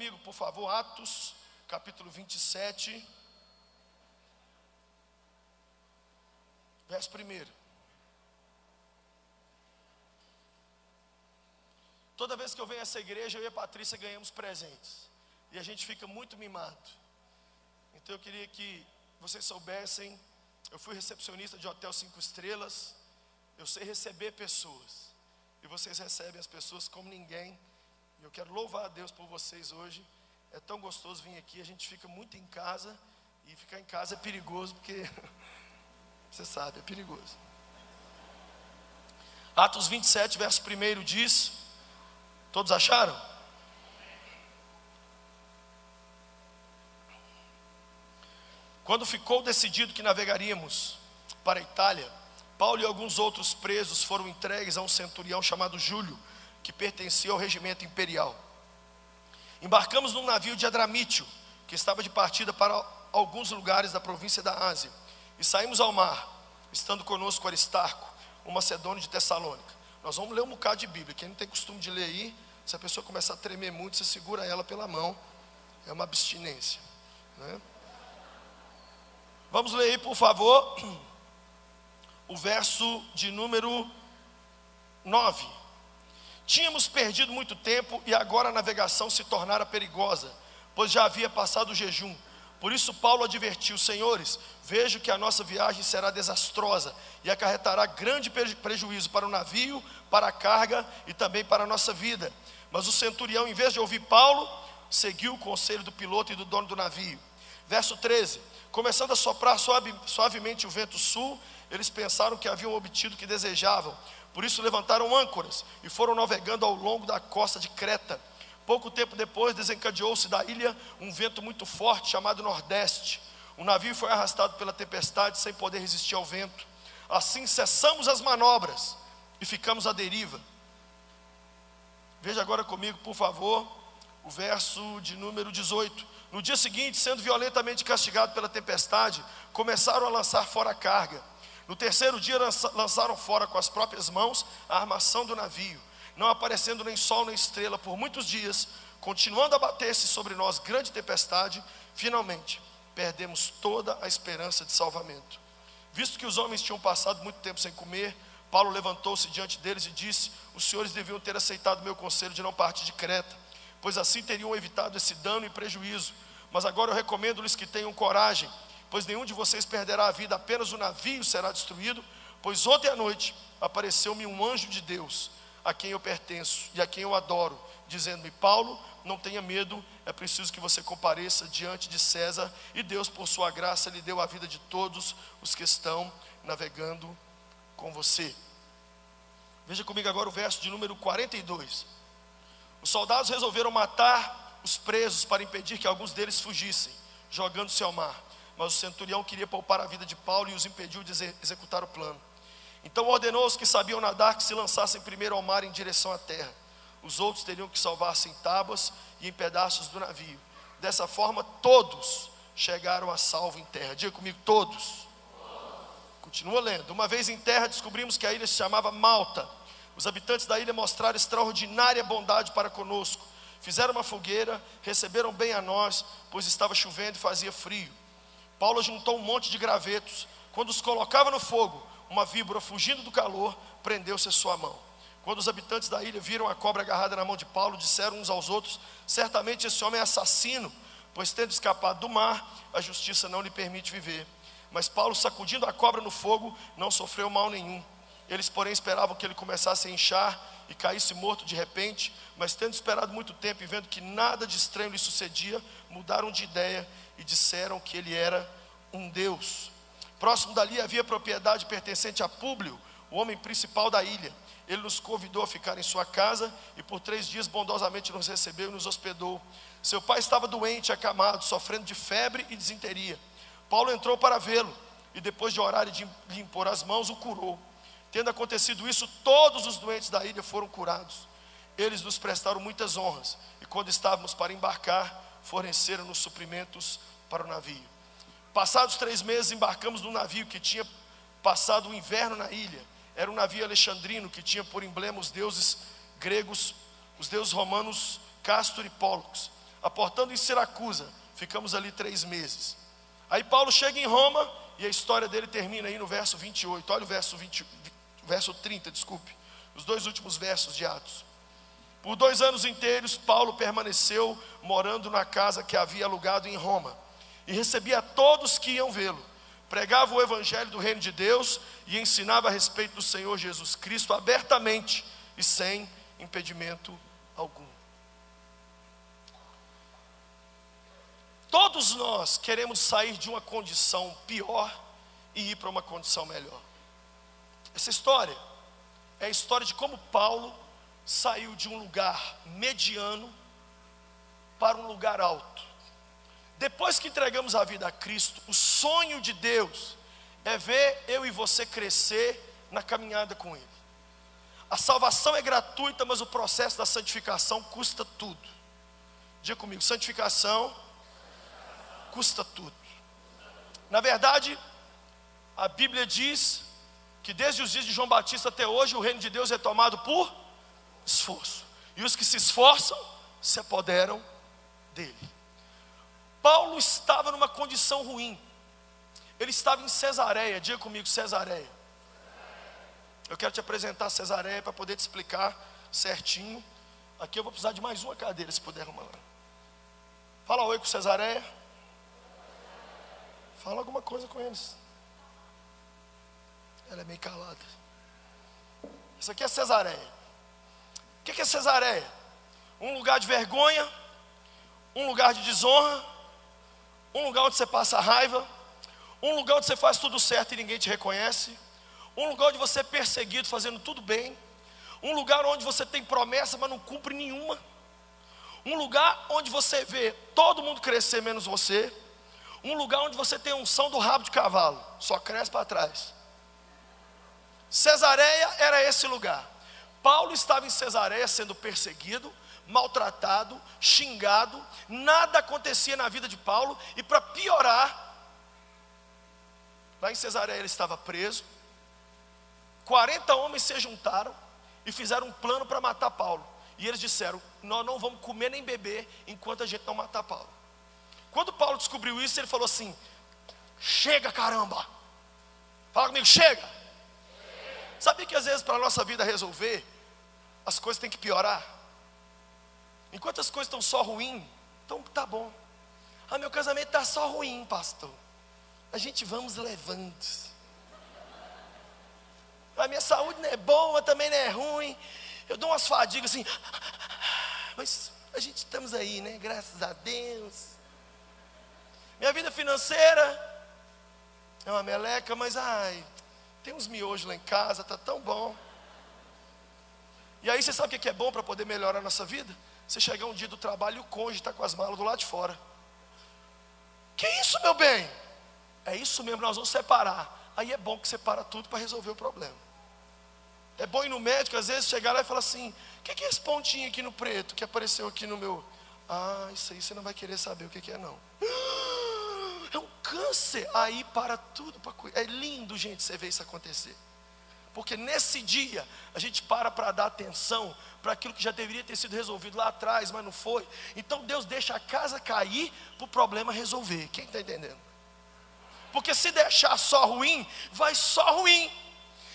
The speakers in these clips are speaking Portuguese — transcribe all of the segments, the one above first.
comigo, por favor, Atos, capítulo 27, verso 1. Toda vez que eu venho a essa igreja, eu e a Patrícia ganhamos presentes. E a gente fica muito mimado. Então eu queria que vocês soubessem, eu fui recepcionista de hotel cinco estrelas, eu sei receber pessoas. E vocês recebem as pessoas como ninguém. E eu quero louvar a Deus por vocês hoje. É tão gostoso vir aqui, a gente fica muito em casa. E ficar em casa é perigoso, porque você sabe, é perigoso. Atos 27, verso 1 diz: Todos acharam? Quando ficou decidido que navegaríamos para a Itália, Paulo e alguns outros presos foram entregues a um centurião chamado Júlio, que pertencia ao regimento imperial. Embarcamos num navio de Adramítio, que estava de partida para alguns lugares da província da Ásia, e saímos ao mar, estando conosco Aristarco, um macedônio de Tessalônica. Nós vamos ler um bocado de Bíblia. Quem não tem costume de ler aí, se a pessoa começar a tremer muito, você segura ela pela mão. É uma abstinência. Né? Vamos ler aí, por favor, o verso de número 9. Tínhamos perdido muito tempo e agora a navegação se tornara perigosa, pois já havia passado o jejum. Por isso, Paulo advertiu: Senhores, vejo que a nossa viagem será desastrosa e acarretará grande prejuízo para o navio, para a carga e também para a nossa vida. Mas o centurião, em vez de ouvir Paulo, seguiu o conselho do piloto e do dono do navio. Verso 13: Começando a soprar suave, suavemente o vento sul, eles pensaram que haviam obtido o que desejavam. Por isso levantaram âncoras e foram navegando ao longo da costa de Creta. Pouco tempo depois desencadeou-se da ilha um vento muito forte chamado Nordeste. O navio foi arrastado pela tempestade sem poder resistir ao vento. Assim cessamos as manobras e ficamos à deriva. Veja agora comigo, por favor, o verso de número 18. No dia seguinte, sendo violentamente castigado pela tempestade, começaram a lançar fora a carga. No terceiro dia, lançaram fora com as próprias mãos a armação do navio, não aparecendo nem sol nem estrela por muitos dias, continuando a bater-se sobre nós grande tempestade, finalmente perdemos toda a esperança de salvamento. Visto que os homens tinham passado muito tempo sem comer, Paulo levantou-se diante deles e disse: Os senhores deviam ter aceitado meu conselho de não partir de Creta pois assim teriam evitado esse dano e prejuízo. Mas agora eu recomendo-lhes que tenham coragem, pois nenhum de vocês perderá a vida, apenas o navio será destruído. Pois ontem à noite apareceu-me um anjo de Deus, a quem eu pertenço e a quem eu adoro, dizendo-me: Paulo, não tenha medo, é preciso que você compareça diante de César, e Deus, por sua graça, lhe deu a vida de todos os que estão navegando com você. Veja comigo agora o verso de número 42. Os soldados resolveram matar os presos para impedir que alguns deles fugissem, jogando-se ao mar. Mas o centurião queria poupar a vida de Paulo e os impediu de executar o plano. Então ordenou aos que sabiam nadar que se lançassem primeiro ao mar em direção à terra. Os outros teriam que salvar-se em tábuas e em pedaços do navio. Dessa forma, todos chegaram a salvo em terra. Diga comigo, todos. Continua lendo. Uma vez em terra, descobrimos que a ilha se chamava Malta os habitantes da ilha mostraram extraordinária bondade para conosco. Fizeram uma fogueira, receberam bem a nós, pois estava chovendo e fazia frio. Paulo juntou um monte de gravetos. Quando os colocava no fogo, uma víbora, fugindo do calor, prendeu-se a sua mão. Quando os habitantes da ilha viram a cobra agarrada na mão de Paulo, disseram uns aos outros: Certamente esse homem é assassino, pois tendo escapado do mar, a justiça não lhe permite viver. Mas Paulo, sacudindo a cobra no fogo, não sofreu mal nenhum. Eles, porém, esperavam que ele começasse a inchar e caísse morto de repente, mas tendo esperado muito tempo e vendo que nada de estranho lhe sucedia, mudaram de ideia e disseram que ele era um Deus. Próximo dali havia propriedade pertencente a Públio, o homem principal da ilha. Ele nos convidou a ficar em sua casa e por três dias bondosamente nos recebeu e nos hospedou. Seu pai estava doente, acamado, sofrendo de febre e desinteria. Paulo entrou para vê-lo e depois de orar e de lhe impor as mãos, o curou. Tendo acontecido isso, todos os doentes da ilha foram curados. Eles nos prestaram muitas honras, e quando estávamos para embarcar, forneceram-nos suprimentos para o navio. Passados três meses, embarcamos num navio que tinha passado o inverno na ilha. Era um navio alexandrino que tinha por emblema os deuses gregos, os deuses romanos Castor e Pólux. aportando em Siracusa. Ficamos ali três meses. Aí Paulo chega em Roma e a história dele termina aí no verso 28. Olha o verso, 20, verso 30, desculpe. Os dois últimos versos de Atos. Por dois anos inteiros, Paulo permaneceu morando na casa que havia alugado em Roma e recebia todos que iam vê-lo. Pregava o evangelho do reino de Deus e ensinava a respeito do Senhor Jesus Cristo abertamente e sem impedimento algum. Todos nós queremos sair de uma condição pior e ir para uma condição melhor. Essa história é a história de como Paulo saiu de um lugar mediano para um lugar alto. Depois que entregamos a vida a Cristo, o sonho de Deus é ver eu e você crescer na caminhada com Ele. A salvação é gratuita, mas o processo da santificação custa tudo. Diga comigo: santificação custa tudo. Na verdade, a Bíblia diz que desde os dias de João Batista até hoje o reino de Deus é tomado por esforço. E os que se esforçam se apoderam dele. Paulo estava numa condição ruim. Ele estava em Cesareia, diga comigo, Cesareia. Eu quero te apresentar Cesareia para poder te explicar certinho. Aqui eu vou precisar de mais uma cadeira, se puder arrumar. Fala oi com Cesareia. Fala alguma coisa com eles. Ela é meio calada. Isso aqui é Cesareia. O que é Cesareia? Um lugar de vergonha, um lugar de desonra, um lugar onde você passa raiva, um lugar onde você faz tudo certo e ninguém te reconhece, um lugar onde você é perseguido fazendo tudo bem, um lugar onde você tem promessa, mas não cumpre nenhuma, um lugar onde você vê todo mundo crescer menos você, um lugar onde você tem unção do rabo de cavalo, só cresce para trás. Cesareia era esse lugar. Paulo estava em Cesareia sendo perseguido, maltratado, xingado, nada acontecia na vida de Paulo, e para piorar, lá em Cesareia ele estava preso, 40 homens se juntaram e fizeram um plano para matar Paulo. E eles disseram: Nós não vamos comer nem beber enquanto a gente não matar Paulo. Quando Paulo descobriu isso, ele falou assim: Chega, caramba! Fala comigo, chega! Sabia que às vezes para a nossa vida resolver, as coisas têm que piorar? Enquanto as coisas estão só ruim, então tá bom. Ah, meu casamento está só ruim, pastor. A gente vamos levando. A minha saúde não é boa, também não é ruim. Eu dou umas fadigas assim. Mas a gente estamos aí, né? Graças a Deus. Minha vida financeira é uma meleca, mas ai, tem uns miojos lá em casa, tá tão bom. E aí você sabe o que é bom para poder melhorar a nossa vida? Você chegar um dia do trabalho e o cônjuge está com as malas do lado de fora. Que isso, meu bem? É isso mesmo, nós vamos separar. Aí é bom que separa tudo para resolver o problema. É bom ir no médico, às vezes, chegar lá e falar assim: o que é esse pontinho aqui no preto que apareceu aqui no meu. Ah, isso aí você não vai querer saber o que é, não. Câncer. Aí para tudo para É lindo, gente, você ver isso acontecer. Porque nesse dia a gente para para dar atenção para aquilo que já deveria ter sido resolvido lá atrás, mas não foi. Então Deus deixa a casa cair para o problema resolver. Quem está entendendo? Porque se deixar só ruim, vai só ruim.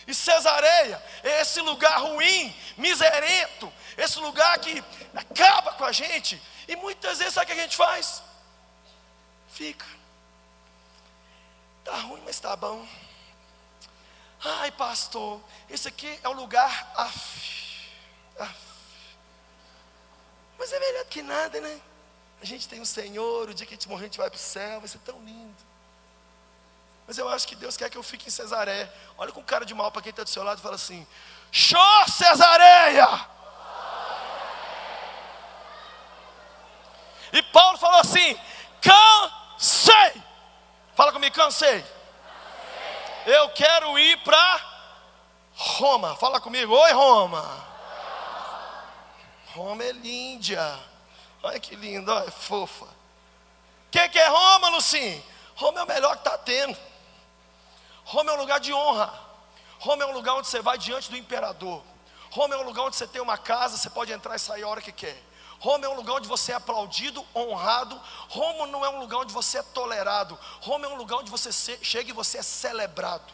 E Cesareia é esse lugar ruim, miserento, esse lugar que acaba com a gente. E muitas vezes sabe o que a gente faz? Fica. Está ruim, mas está bom. Ai, pastor, esse aqui é o lugar. Af, af. Mas é melhor que nada, né? A gente tem o um Senhor, o dia que a gente morrer, a gente vai para o céu, vai ser tão lindo. Mas eu acho que Deus quer que eu fique em Cesaré. Olha com cara de mal para quem está do seu lado e fala assim: Show Cesareia! E Paulo falou assim: cansei. Fala comigo, cansei. Eu quero ir para Roma. Fala comigo. Oi, Roma. Roma é linda. Olha que linda, olha, é fofa. O que, que é Roma, Lucim? Roma é o melhor que está tendo. Roma é um lugar de honra. Roma é um lugar onde você vai diante do imperador. Roma é um lugar onde você tem uma casa, você pode entrar e sair a hora que quer. Roma é um lugar onde você é aplaudido, honrado. Roma não é um lugar onde você é tolerado. Roma é um lugar onde você chega e você é celebrado.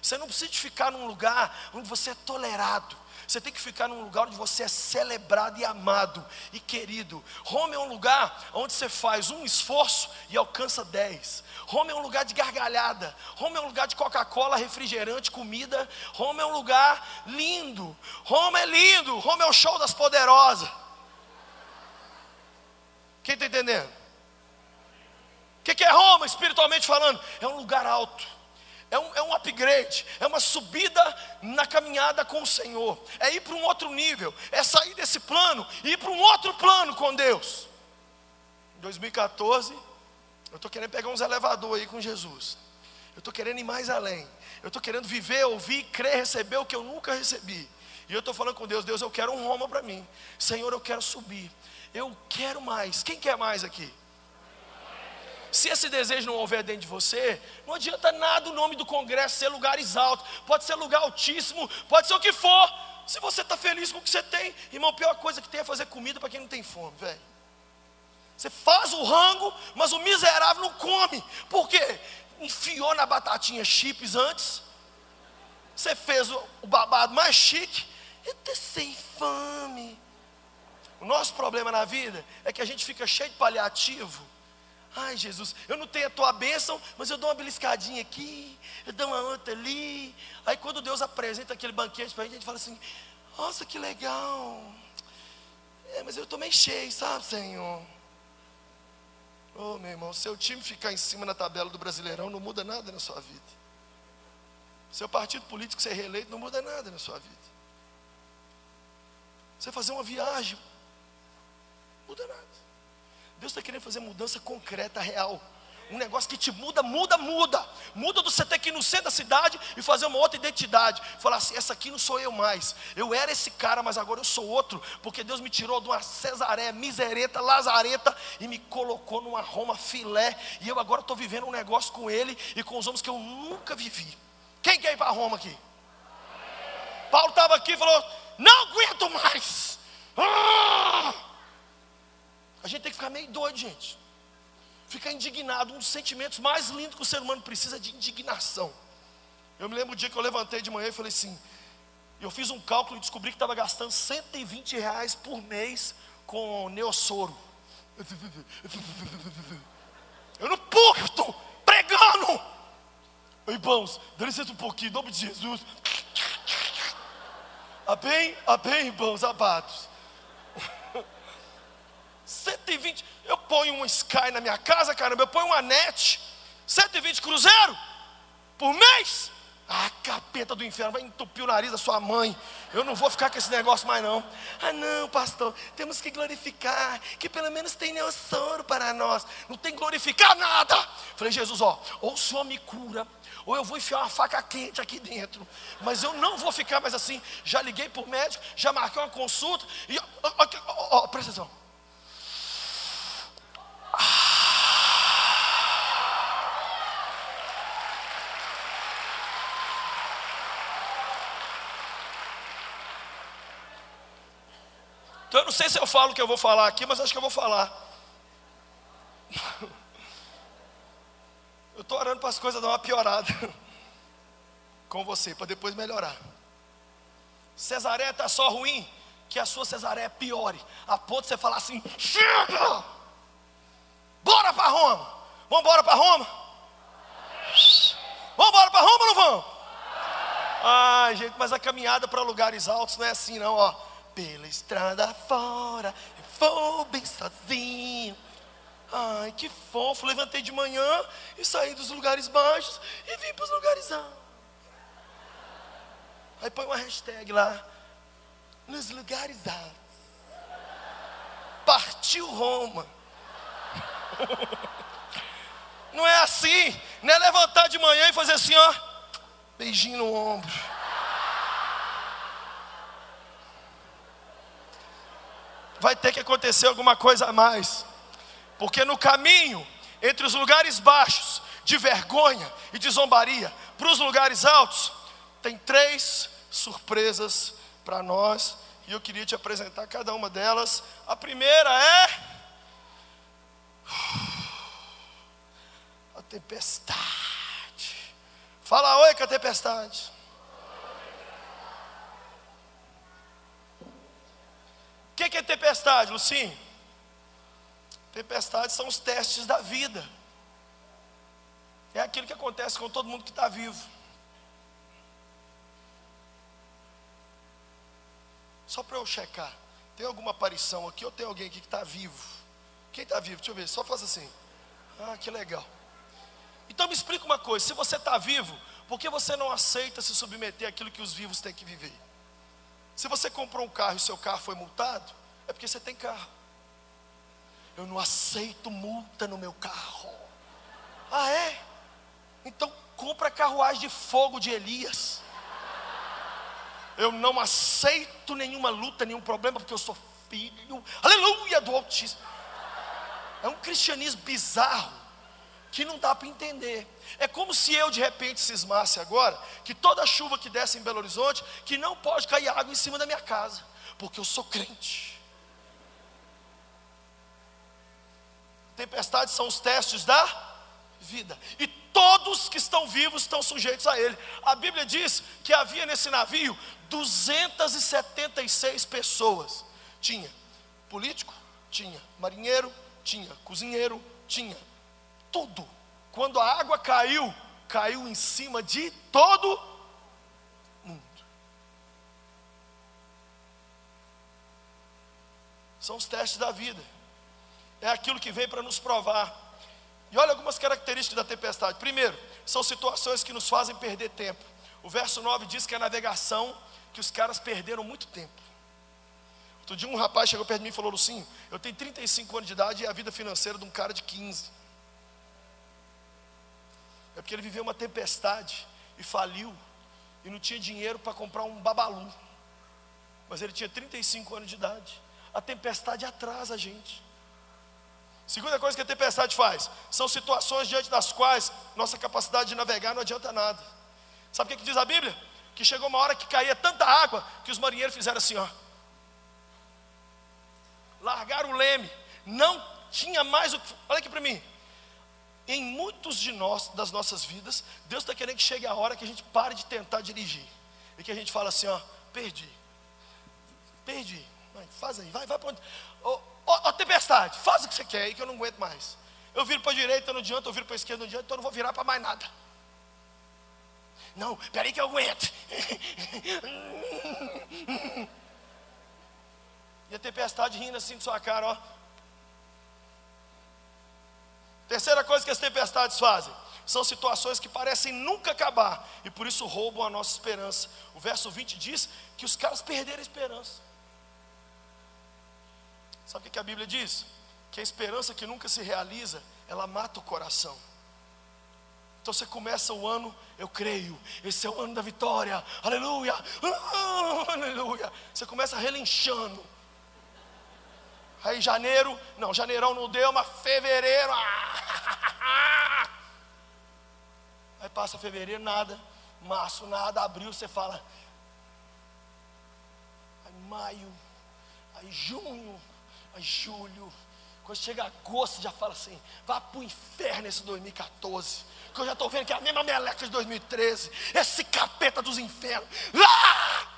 Você não precisa ficar num lugar onde você é tolerado. Você tem que ficar num lugar onde você é celebrado e amado e querido. Roma é um lugar onde você faz um esforço e alcança dez. Roma é um lugar de gargalhada. Roma é um lugar de Coca-Cola, refrigerante, comida. Roma é um lugar lindo. Roma é lindo. Roma é o show das poderosas. Quem está entendendo? O que, que é Roma, espiritualmente falando? É um lugar alto é um, é um upgrade, é uma subida na caminhada com o Senhor, é ir para um outro nível, é sair desse plano e ir para um outro plano com Deus. Em 2014, eu estou querendo pegar uns elevadores aí com Jesus, eu estou querendo ir mais além, eu estou querendo viver, ouvir, crer, receber o que eu nunca recebi. E eu estou falando com Deus, Deus, eu quero um Roma para mim. Senhor, eu quero subir. Eu quero mais. Quem quer mais aqui? Se esse desejo não houver dentro de você, não adianta nada o nome do congresso ser lugares altos, pode ser lugar altíssimo, pode ser o que for. Se você está feliz com o que você tem, irmão, a pior coisa que tem é fazer comida para quem não tem fome, velho. Você faz o rango, mas o miserável não come. Por quê? Enfiou na batatinha chips antes. Você fez o, babado mais chique. E sem fome. O nosso problema na vida é que a gente fica cheio de paliativo Ai, Jesus, eu não tenho a tua bênção, mas eu dou uma beliscadinha aqui, eu dou uma outra ali. Aí quando Deus apresenta aquele banquete para a gente, a gente fala assim: Nossa, que legal. É, mas eu estou meio cheio, sabe, Senhor? Ô oh, meu irmão, seu time ficar em cima na tabela do Brasileirão não muda nada na sua vida. Seu partido político ser reeleito não muda nada na sua vida. Você fazer uma viagem, muda nada. Deus está querendo fazer mudança concreta, real. Um negócio que te muda, muda, muda. Muda do você ter que ir no centro da cidade e fazer uma outra identidade. Falar assim: essa aqui não sou eu mais. Eu era esse cara, mas agora eu sou outro. Porque Deus me tirou de uma Cesaré, misereta, lazareta e me colocou numa Roma filé. E eu agora estou vivendo um negócio com Ele e com os homens que eu nunca vivi. Quem quer ir para Roma aqui? Paulo estava aqui e falou: Não aguento mais. Ah! A gente tem que ficar meio doido, gente. Ficar indignado. Um dos sentimentos mais lindos que o ser humano precisa é de indignação. Eu me lembro o dia que eu levantei de manhã e falei assim. Eu fiz um cálculo e descobri que estava gastando 120 reais por mês com neossoro. Eu não puto, pregando. Irmãos, dá licença um pouquinho, em nome de Jesus. Amém? Amém, irmãos, abados. 120, eu ponho um Sky na minha casa, caramba, eu ponho uma net, 120 cruzeiro por mês. Ah, capeta do inferno, vai entupir o nariz da sua mãe. Eu não vou ficar com esse negócio mais não. Ah, não, pastor, temos que glorificar, que pelo menos tem neossoro para nós. Não tem glorificar nada. Falei, Jesus, ó, ou o Senhor me cura, ou eu vou enfiar uma faca quente aqui dentro. Mas eu não vou ficar mais assim. Já liguei para o médico, já marquei uma consulta. E, ó, ó, ó, ó presta atenção. Então eu não sei se eu falo o que eu vou falar aqui, mas acho que eu vou falar. Eu estou orando para as coisas dar uma piorada com você, para depois melhorar. Cesaré está só ruim, que a sua Cesaré piore, a ponto de você falar assim: chega! Bora para Roma! Vamos embora para Roma? Vamos embora para Roma ou não vamos? Ai, gente, mas a caminhada para lugares altos não é assim, não, ó. Pela estrada fora, eu vou bem sozinho. Ai, que fofo. Levantei de manhã e saí dos lugares baixos e vim para os lugares altos. Aí põe uma hashtag lá. Nos lugares altos. Partiu Roma. Não é assim. Não é levantar de manhã e fazer assim, ó. Beijinho no ombro. Vai ter que acontecer alguma coisa a mais. Porque no caminho, entre os lugares baixos, de vergonha e de zombaria, para os lugares altos, tem três surpresas para nós e eu queria te apresentar cada uma delas. A primeira é a tempestade. Fala oi com a tempestade. O que, que é tempestade, Lucinho? Tempestades são os testes da vida. É aquilo que acontece com todo mundo que está vivo. Só para eu checar. Tem alguma aparição aqui ou tem alguém aqui que está vivo? Quem está vivo? Deixa eu ver, só faz assim. Ah, que legal. Então me explica uma coisa: se você está vivo, por que você não aceita se submeter àquilo que os vivos têm que viver? Se você comprou um carro e seu carro foi multado, é porque você tem carro. Eu não aceito multa no meu carro. Ah, é? Então compra carruagem de fogo de Elias. Eu não aceito nenhuma luta, nenhum problema, porque eu sou filho, aleluia, do Altíssimo. É um cristianismo bizarro que não dá para entender. É como se eu de repente cismasse agora que toda chuva que desce em Belo Horizonte, que não pode cair água em cima da minha casa, porque eu sou crente. Tempestades são os testes da vida. E todos que estão vivos estão sujeitos a ele. A Bíblia diz que havia nesse navio 276 pessoas. Tinha político, tinha marinheiro, tinha cozinheiro, tinha tudo. Quando a água caiu, caiu em cima de todo mundo. São os testes da vida. É aquilo que vem para nos provar. E olha algumas características da tempestade. Primeiro, são situações que nos fazem perder tempo. O verso 9 diz que a navegação que os caras perderam muito tempo. Outro dia um rapaz chegou perto de mim e falou, Lucinho, eu tenho 35 anos de idade e a vida financeira de um cara de 15. É porque ele viveu uma tempestade e faliu e não tinha dinheiro para comprar um babalu. Mas ele tinha 35 anos de idade. A tempestade atrasa a gente. Segunda coisa que a tempestade faz, são situações diante das quais nossa capacidade de navegar não adianta nada. Sabe o que, que diz a Bíblia? que chegou uma hora que caía tanta água que os marinheiros fizeram assim, ó. Largaram o leme, não tinha mais o que. Olha aqui para mim. Em muitos de nós, das nossas vidas, Deus está querendo que chegue a hora que a gente pare de tentar dirigir. E que a gente fala assim, ó, perdi. Perdi. Vai, faz aí, vai, vai para onde. Ô, tempestade, faz o que você quer aí que eu não aguento mais. Eu viro para a direita, não adianta, eu viro para a esquerda, não adianta, então eu não vou virar para mais nada. Não, peraí que eu aguento. E a tempestade rindo assim de sua cara, ó. Terceira coisa que as tempestades fazem são situações que parecem nunca acabar e por isso roubam a nossa esperança. O verso 20 diz que os caras perderam a esperança. Sabe o que a Bíblia diz? Que a esperança que nunca se realiza, ela mata o coração. Então você começa o ano, eu creio, esse é o ano da vitória, aleluia, aleluia. Você começa relinchando. Aí janeiro, não, janeirão não deu, mas fevereiro, ah, aí passa fevereiro, nada, março, nada, abril, você fala, aí maio, aí junho, aí julho, quando chega agosto, já fala assim: vá para o inferno esse 2014 que eu já estou vendo que é a mesma meleca de 2013, esse capeta dos infernos. Ah!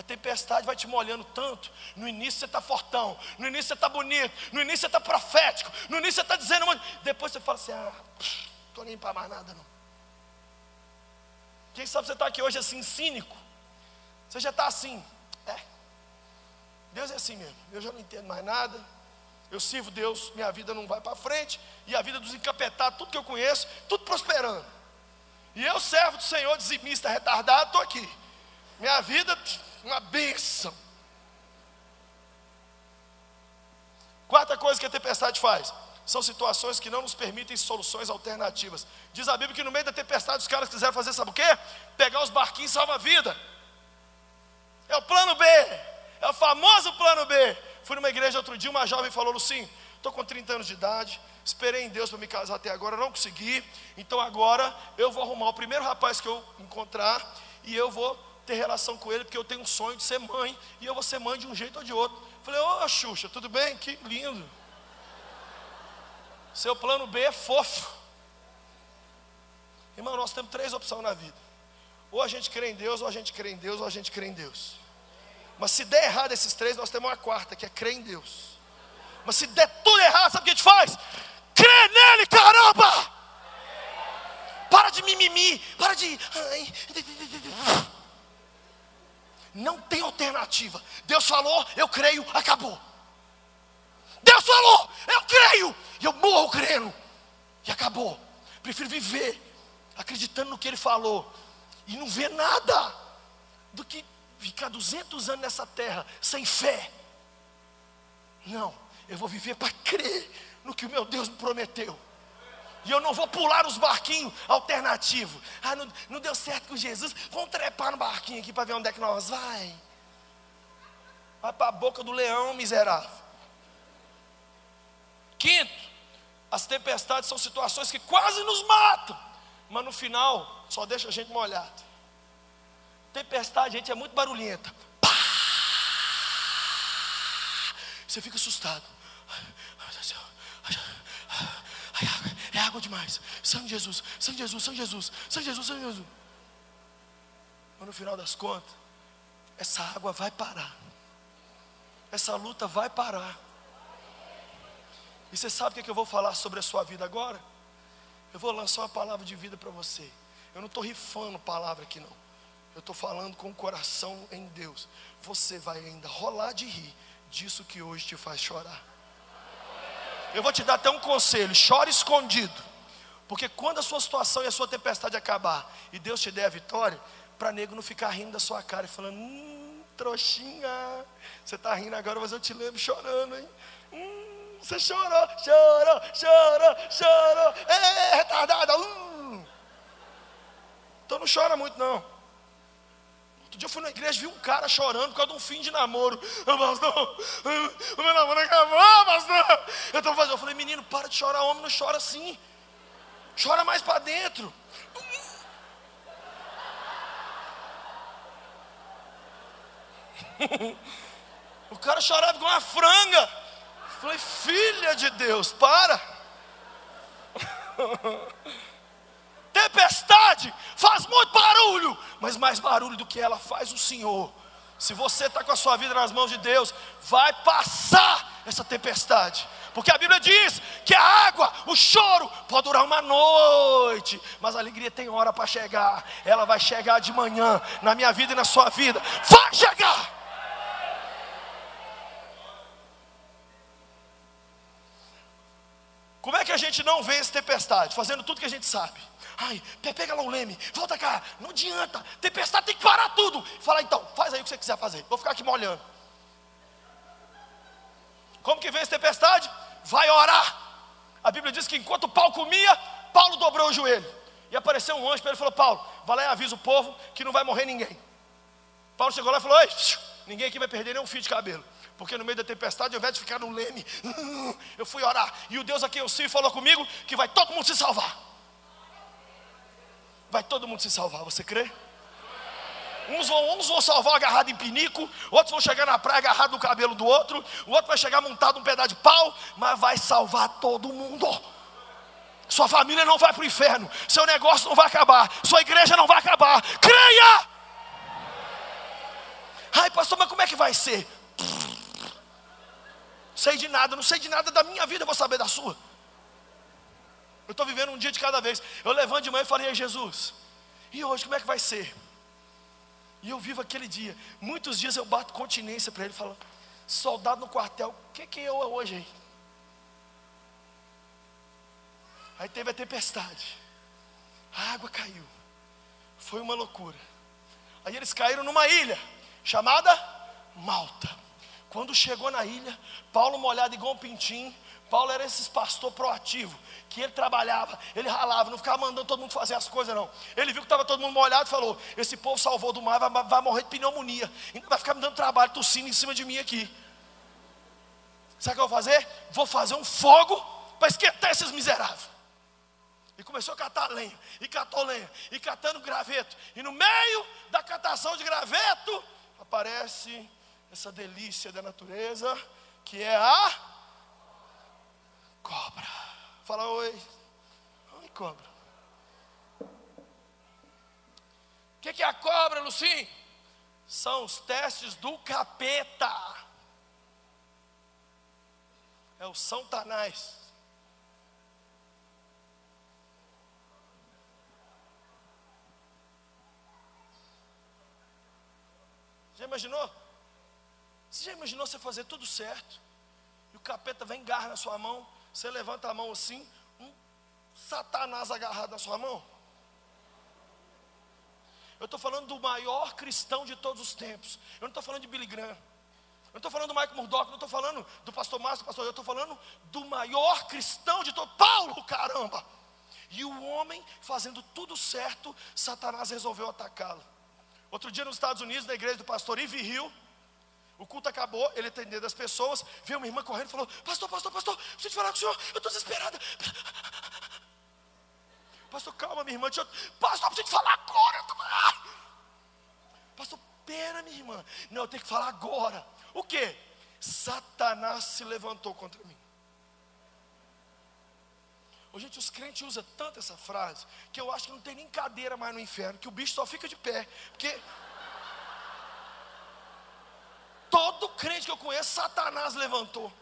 A tempestade vai te molhando tanto. No início você está fortão, no início você está bonito, no início você está profético, no início você está dizendo. Depois você fala assim: ah, estou nem para mais nada não. Quem sabe você está aqui hoje assim, cínico? Você já está assim, é. Deus é assim mesmo, eu já não entendo mais nada, eu sirvo Deus, minha vida não vai para frente, e a vida dos encapetados, tudo que eu conheço, tudo prosperando. E eu, servo do Senhor, dizimista, retardado, estou aqui. Minha vida, uma bênção. Quarta coisa que a tempestade faz: são situações que não nos permitem soluções alternativas. Diz a Bíblia que no meio da tempestade os caras quiseram fazer, sabe o quê? Pegar os barquinhos salva-vida. É o plano B, é o famoso plano B. Fui numa igreja outro dia, uma jovem falou assim: estou com 30 anos de idade, esperei em Deus para me casar até agora, não consegui, então agora eu vou arrumar o primeiro rapaz que eu encontrar e eu vou ter relação com ele, porque eu tenho um sonho de ser mãe, e eu vou ser mãe de um jeito ou de outro. Falei, ô oh, Xuxa, tudo bem? Que lindo. Seu plano B é fofo. Irmão, nós temos três opções na vida. Ou a gente crê em Deus, ou a gente crê em Deus, ou a gente crê em Deus. Mas se der errado esses três, nós temos uma quarta, que é crer em Deus. Mas se der tudo errado, sabe o que a gente faz? Crê nele, caramba! Para de mimimi, para de. Não tem alternativa. Deus falou, eu creio, acabou. Deus falou, eu creio, e eu morro crendo, e acabou. Prefiro viver acreditando no que Ele falou e não ver nada do que ficar 200 anos nessa terra sem fé. Não, eu vou viver para crer no que o meu Deus me prometeu. E eu não vou pular os barquinhos alternativos. Ah, não, não deu certo com Jesus. Vamos trepar no barquinho aqui para ver onde é que nós vai. Vai para a boca do leão, miserável. Quinto, as tempestades são situações que quase nos matam, mas no final só deixa a gente molhado. Tempestade, gente, é muito barulhenta. Pá! Você fica assustado. É água demais. Sangue de Jesus, sangue de Jesus, sangue de Jesus, sangue de Jesus, sangue de Jesus. Mas no final das contas, essa água vai parar. Essa luta vai parar. E você sabe o que, eu vou falar sobre a sua vida agora? Eu vou lançar uma palavra de vida para você. Eu não estou rifando palavra aqui não. Eu estou falando com o coração em Deus. Você vai ainda rolar de rir disso que hoje te faz chorar. Eu vou te dar até um conselho: chore escondido. Porque quando a sua situação e a sua tempestade acabar e Deus te der a vitória, para nego não ficar rindo da sua cara e falando, hum, trouxinha, você está rindo agora, mas eu te lembro chorando, hein? Hum, você chorou, chorou, chorou, chorou, é, retardada, hum. Então não chora muito não. Outro dia eu fui na igreja e vi um cara chorando por causa de um fim de namoro. Eu, pastor, o meu namoro acabou, pastor. Eu, tô fazendo, eu falei, menino, para de chorar, homem não chora assim. Chora mais para dentro. o cara chorava igual uma franga. Eu falei, filha de Deus, para. Tempestade faz muito barulho, mas mais barulho do que ela faz o Senhor. Se você está com a sua vida nas mãos de Deus, vai passar essa tempestade. Porque a Bíblia diz que a água, o choro, pode durar uma noite, mas a alegria tem hora para chegar. Ela vai chegar de manhã, na minha vida e na sua vida. Vai chegar! Como é que a gente não vence tempestade? Fazendo tudo que a gente sabe. Ai, pega lá o leme, volta cá, não adianta, tempestade tem que parar tudo. Fala então, faz aí o que você quiser fazer, vou ficar aqui molhando. Como que vence tempestade? Vai orar. A Bíblia diz que enquanto Paulo comia, Paulo dobrou o joelho. E apareceu um anjo para ele e falou: Paulo, vai lá e avisa o povo que não vai morrer ninguém. Paulo chegou lá e falou: Ei, ninguém aqui vai perder nem um fio de cabelo. Porque no meio da tempestade, ao invés de ficar no leme, eu fui orar. E o Deus a quem eu sirvo falou comigo que vai todo mundo se salvar. Vai todo mundo se salvar, você crê? Uns vão, uns vão salvar agarrado em pinico, outros vão chegar na praia agarrado no cabelo do outro, o outro vai chegar montado num pedaço de pau, mas vai salvar todo mundo. Sua família não vai para o inferno, seu negócio não vai acabar, sua igreja não vai acabar. Creia! Ai, pastor, mas como é que vai ser? Sei de nada, não sei de nada da minha vida, eu vou saber da sua. Eu estou vivendo um dia de cada vez. Eu levanto de manhã e falei, Jesus, e hoje como é que vai ser? E eu vivo aquele dia. Muitos dias eu bato continência para ele, falo, soldado no quartel, o que, que eu hoje aí? Aí teve a tempestade, a água caiu, foi uma loucura. Aí eles caíram numa ilha chamada Malta. Quando chegou na ilha, Paulo molhado igual um pintinho, Paulo era esse pastor proativo, que ele trabalhava, ele ralava, não ficava mandando todo mundo fazer as coisas, não. Ele viu que estava todo mundo molhado e falou: Esse povo salvou do mar, vai, vai morrer de pneumonia, ainda vai ficar me dando trabalho, tossindo em cima de mim aqui. Sabe o que eu vou fazer? Vou fazer um fogo para esquentar esses miseráveis. E começou a catar lenha, e catou lenha, e catando graveto. E no meio da catação de graveto, aparece essa delícia da natureza, que é a cobra. Fala oi. Oi, cobra. O que, que é a cobra, Lucim? São os testes do capeta. É o Santanás. Já imaginou? Você já imaginou você fazer tudo certo? E o capeta vem garra na sua mão, você levanta a mão assim, um satanás agarrado na sua mão? Eu estou falando do maior cristão de todos os tempos. Eu não estou falando de Billy Graham. Eu não estou falando do Michael Murdoch, não estou falando do pastor Márcio, pastor, eu estou falando do maior cristão de todo Paulo, caramba! E o homem fazendo tudo certo, Satanás resolveu atacá-lo. Outro dia nos Estados Unidos, na igreja do pastor Ivy Hill, o culto acabou, ele atendendo as pessoas, veio uma irmã correndo e falou: Pastor, pastor, pastor, preciso falar com o senhor, eu estou desesperada. Pastor, calma, minha irmã, eu... pastor, preciso falar agora. Tô... Pastor, pera, minha irmã. Não, eu tenho que falar agora. O que? Satanás se levantou contra mim. Ô, gente, os crentes usam tanto essa frase que eu acho que não tem nem cadeira mais no inferno, que o bicho só fica de pé. Porque todo crente que eu conheço, Satanás levantou.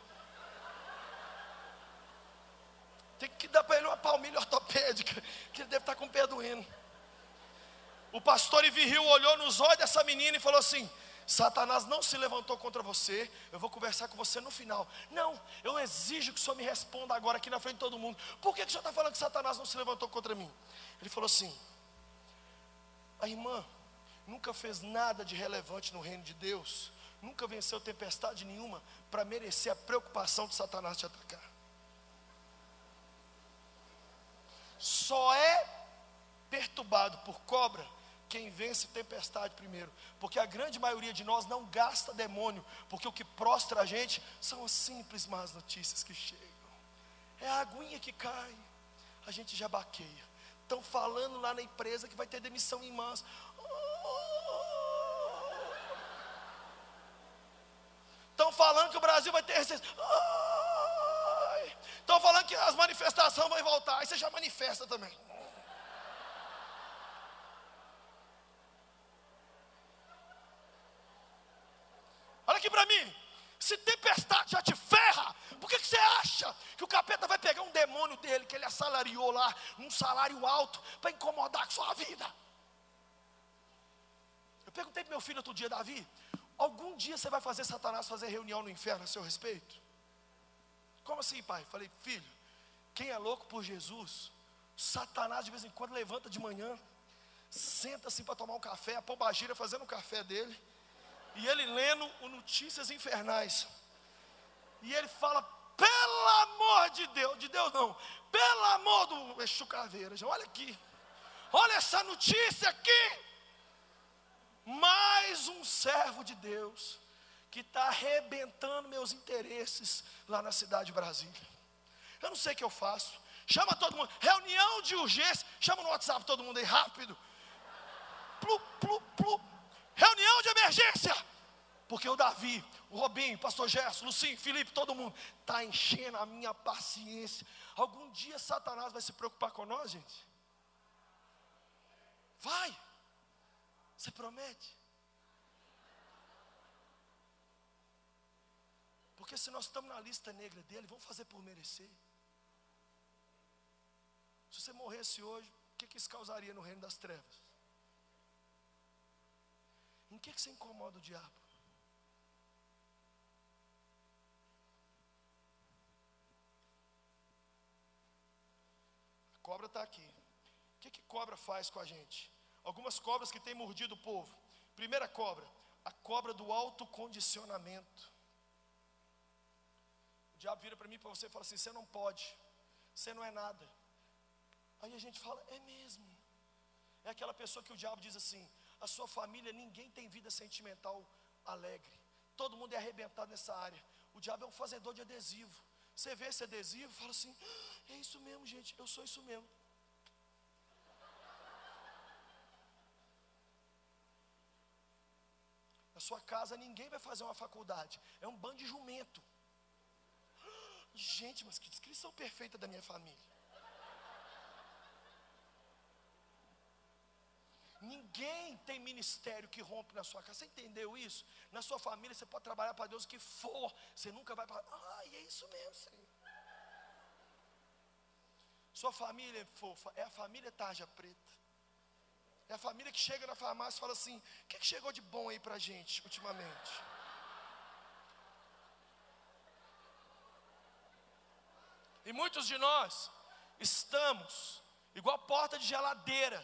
Tem que dar para ele uma palmilha ortopédica, que ele deve estar com o pé doendo. O pastor Iviril olhou nos olhos dessa menina e falou assim: Satanás não se levantou contra você, eu vou conversar com você no final. Não, eu exijo que o senhor me responda agora aqui na frente de todo mundo. Por que, que o senhor está falando que Satanás não se levantou contra mim? Ele falou assim: a irmã nunca fez nada de relevante no reino de Deus, nunca venceu tempestade nenhuma para merecer a preocupação de Satanás te atacar. Só é perturbado por cobra quem vence tempestade primeiro, porque a grande maioria de nós não gasta demônio, porque o que prostra a gente são as simples más notícias que chegam. É a aguinha que cai, a gente já baqueia. Estão falando lá na empresa que vai ter demissão em massa. Estão falando que o Brasil vai ter recessão. Estão falando que as manifestações vão voltar. Aí você já manifesta também. Olha aqui para mim. Se tempestade já te ferra, por que, que, você acha que o capeta vai pegar um demônio dele, que ele assalariou lá, num salário alto, para incomodar com sua vida? Eu perguntei para meu filho outro dia, Davi, algum dia você vai fazer Satanás fazer reunião no inferno a seu respeito? Como assim, pai? Falei, filho, quem é louco por Jesus, Satanás de vez em quando levanta de manhã, senta assim para tomar um café, a pombagira fazendo o café dele e ele lendo o Notícias Infernais. E ele fala: pelo amor de Deus, de Deus não, pelo amor do Exu Caveira, olha aqui, olha essa notícia aqui. Mais um servo de Deus que está arrebentando meus interesses lá na cidade de Brasília. Eu não sei o que eu faço. Chama todo mundo, reunião de urgência, chama no WhatsApp todo mundo aí rápido. Plu, plu, plu, reunião de emergência. Porque o Davi, o Robinho, o pastor Gerson, Lucinho, Felipe, todo mundo está enchendo a minha paciência. Algum dia Satanás vai se preocupar com nós, gente? Vai. Você promete? Porque se nós estamos na lista negra dele, vamos fazer por merecer. Se você morresse hoje, o que, que isso causaria no reino das trevas? Em que, que você incomoda o diabo? A cobra está aqui. O que, que cobra faz com a gente? Algumas cobras que têm mordido o povo. Primeira cobra, a cobra do autocondicionamento. O diabo vira para mim para você e fala assim: você não pode, você não é nada. Aí a gente fala: é mesmo. É aquela pessoa que o diabo diz assim: a sua família, ninguém tem vida sentimental alegre. Todo mundo é arrebentado nessa área. O diabo é um fazedor de adesivo. Você vê esse adesivo e fala assim: é isso mesmo, gente, eu sou isso mesmo. Sua casa ninguém vai fazer uma faculdade, é um bando de jumento. Gente, mas que descrição perfeita da minha família. Ninguém tem ministério que rompe na sua casa. Você entendeu isso? Na sua família você pode trabalhar para Deus o que for. Você nunca vai para. Ah, e é isso mesmo, Senhor. Sua família é fofa, é a família tarja preta. É a família que chega na farmácia e fala assim: o que, que chegou de bom aí para a gente ultimamente? E muitos de nós estamos igual porta de geladeira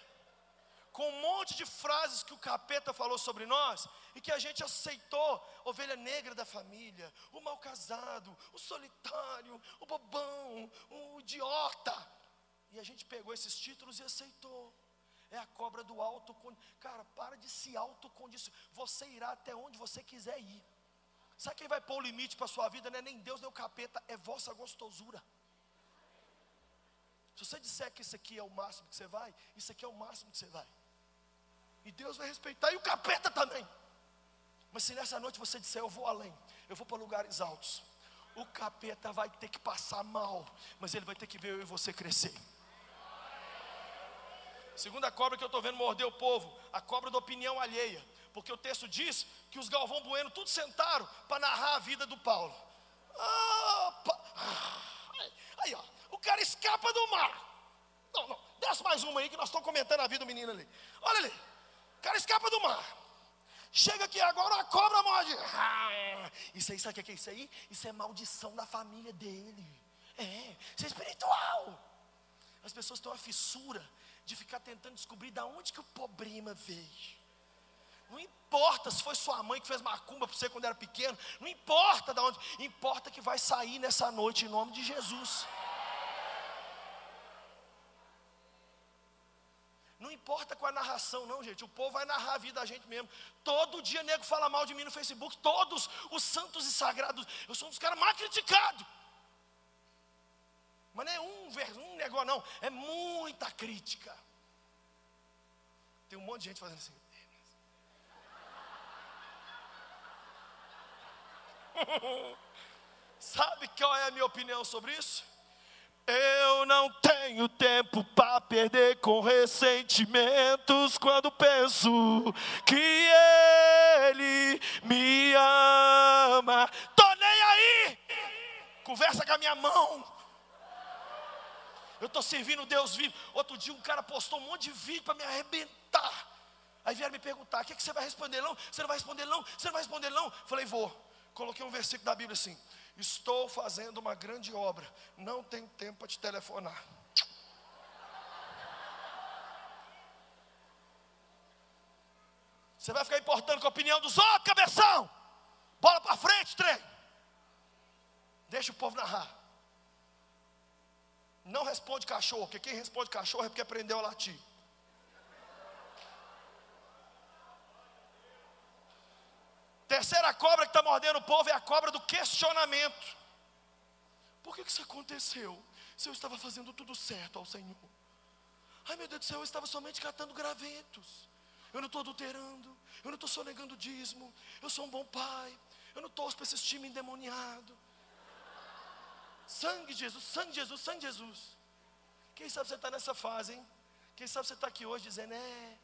com um monte de frases que o capeta falou sobre nós e que a gente aceitou, ovelha negra da família, o mal casado, o solitário, o bobão, o idiota. E a gente pegou esses títulos e aceitou. É a cobra do alto. Cara, para de se autocondicionar. Você irá até onde você quiser ir. Sabe quem vai pôr o limite para a sua vida? Não é nem Deus nem o capeta, é vossa gostosura. Se você disser que isso aqui é o máximo que você vai, isso aqui é o máximo que você vai. E Deus vai respeitar, e o capeta também. Mas se nessa noite você disser, eu vou além, eu vou para lugares altos, o capeta vai ter que passar mal, mas ele vai ter que ver eu e você crescer. Segunda cobra que eu estou vendo morder o povo, a cobra da opinião alheia. Porque o texto diz que os Galvão Bueno tudo sentaram para narrar a vida do Paulo. Ah, aí, ó, o cara escapa do mar. Não, não, desce mais uma aí que nós estamos comentando a vida do menino ali. Olha ali cara escapa do mar. Chega aqui agora, a cobra morde. Ah, isso aí, sabe o que é isso aí? Isso é maldição da família dele. É, isso é espiritual. As pessoas têm uma fissura de ficar tentando descobrir de onde que o problema veio. Não importa se foi sua mãe que fez macumba para você quando era pequeno, não importa de onde, importa que vai sair nessa noite em nome de Jesus. Não importa com a narração, não, gente. O povo vai narrar a vida da gente mesmo. Todo dia nego fala mal de mim no Facebook. Todos os santos e sagrados. Eu sou um dos caras mais criticados. Mas não é um, um negócio, não. É muita crítica. Tem um monte de gente fazendo assim. Sabe qual é a minha opinião sobre isso? Eu não tenho tempo para perder com ressentimentos quando penso que Ele me ama. Tô nem aí. Conversa com a minha mão. Eu estou servindo Deus vivo. Outro dia um cara postou um monte de vídeo para me arrebentar. Aí vieram me perguntar: o que, que você vai responder? Não, você não vai responder, não, você não vai responder, não. Falei, vou. Coloquei um versículo da Bíblia assim: Estou fazendo uma grande obra, não tenho tempo para te telefonar. Você vai ficar importando com a opinião dos outros, cabeção? Bola para frente, trem. Deixa o povo narrar. Não responde cachorro, porque quem responde cachorro é porque aprendeu a latir. Terceira cobra que está mordendo o povo é a cobra do questionamento. Por que, que isso aconteceu? Se eu estava fazendo tudo certo ao Senhor. Ai meu Deus do céu, eu estava somente catando gravetos. Eu não estou adulterando, eu não estou sonegando dízimo, eu sou um bom pai, eu não torço para esses times endemoniados. Sangue de Jesus, sangue de Jesus, sangue de Jesus. Quem sabe você está nessa fase, hein? Quem sabe você está aqui hoje dizendo, é,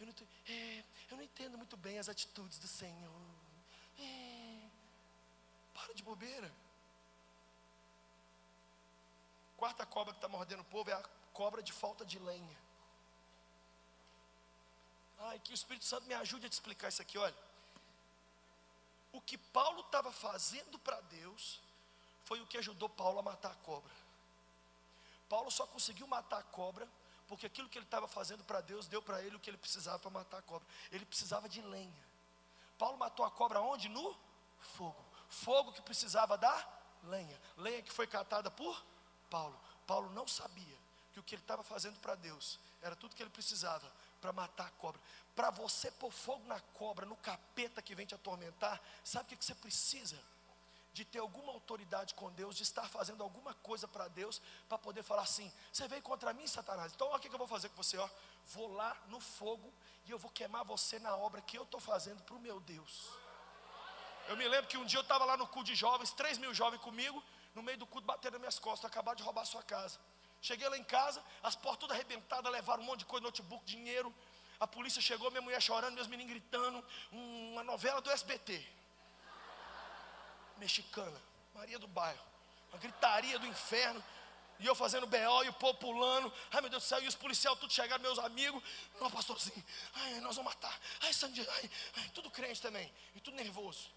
eu não, é, eu não entendo muito bem as atitudes do Senhor. É, para de bobeira. Quarta cobra que está mordendo o povo é a cobra de falta de lenha. Ai, que o Espírito Santo me ajude a te explicar isso aqui, olha. O que Paulo estava fazendo para Deus foi o que ajudou Paulo a matar a cobra. Paulo só conseguiu matar a cobra porque aquilo que ele estava fazendo para Deus deu para ele o que ele precisava para matar a cobra. Ele precisava de lenha. Paulo matou a cobra onde? No fogo. Fogo que precisava da lenha. Lenha que foi catada por Paulo. Paulo não sabia que o que ele estava fazendo para Deus era tudo que ele precisava para matar a cobra. Para você pôr fogo na cobra, no capeta que vem te atormentar, sabe o que, que você precisa? De ter alguma autoridade com Deus, de estar fazendo alguma coisa para Deus, para poder falar assim: você veio contra mim, Satanás. Então, olha o que eu vou fazer com você, ó. Vou lá no fogo e eu vou queimar você na obra que eu estou fazendo para o meu Deus. Eu me lembro que um dia eu estava lá no culto de jovens, três mil jovens comigo, no meio do culto batendo nas minhas costas, acabaram de roubar a sua casa. Cheguei lá em casa, as portas todas arrebentadas, levaram um monte de coisa, notebook, dinheiro. A polícia chegou, minha mulher chorando, meus meninos gritando, uma novela do SBT mexicana, Maria do Bairro, uma gritaria do inferno. E eu fazendo BO e o povo pulando. Ai meu Deus do céu, e os policiais tudo chegaram, meus amigos. Não, pastorzinho, ai, nós vamos matar. Ai, Sandy, ai, ai, tudo crente também. E tudo nervoso.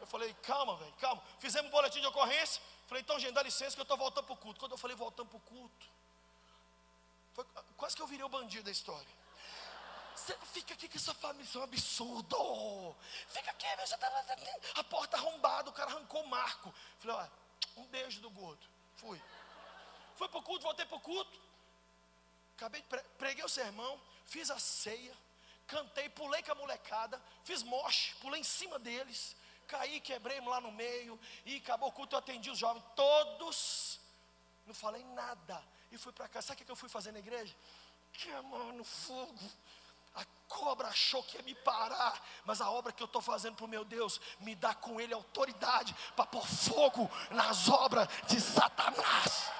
Eu falei, calma, velho, calma. Fizemos um boletim de ocorrência. Falei, então, gente, dá licença que eu estou voltando para o culto. Quando eu falei voltando para o culto, foi quase que eu virei o bandido da história. Você fica aqui que essa família é um absurdo. Fica aqui, já tá, a porta arrombada, o cara arrancou o marco. Falei, olha, um beijo do gordo. Fui. Fui para o culto, voltei para o culto. Acabei, preguei o sermão, fiz a ceia, cantei, pulei com a molecada, fiz moche, pulei em cima deles, caí, quebrei lá no meio, e acabou o culto, eu atendi os jovens, todos, não falei nada, e fui para casa. Sabe o que eu fui fazer na igreja? Queimar no fogo a cobra achou que ia me parar, mas a obra que eu estou fazendo para o meu Deus me dá com ele autoridade para pôr fogo nas obras de Satanás.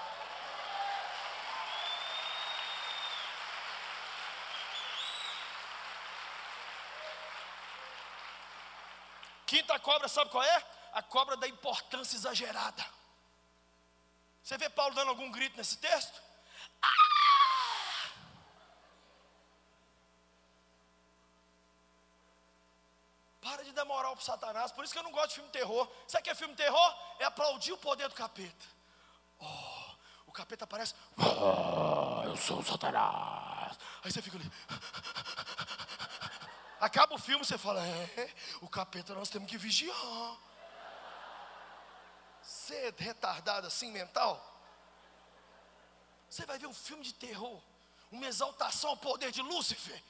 Quinta cobra, sabe qual é? A cobra da importância exagerada. Você vê Paulo dando algum grito nesse texto? Ah! Para de dar moral para Satanás. Por isso que eu não gosto de filme terror. Sabe o que é filme terror? É aplaudir o poder do capeta. Oh, o capeta aparece. Oh, eu sou o Satanás. Aí você fica ali. Acaba o filme, você fala: É, o capeta nós temos que vigiar. Você é retardado assim mental? Você vai ver um filme de terror, uma exaltação ao poder de Lúcifer.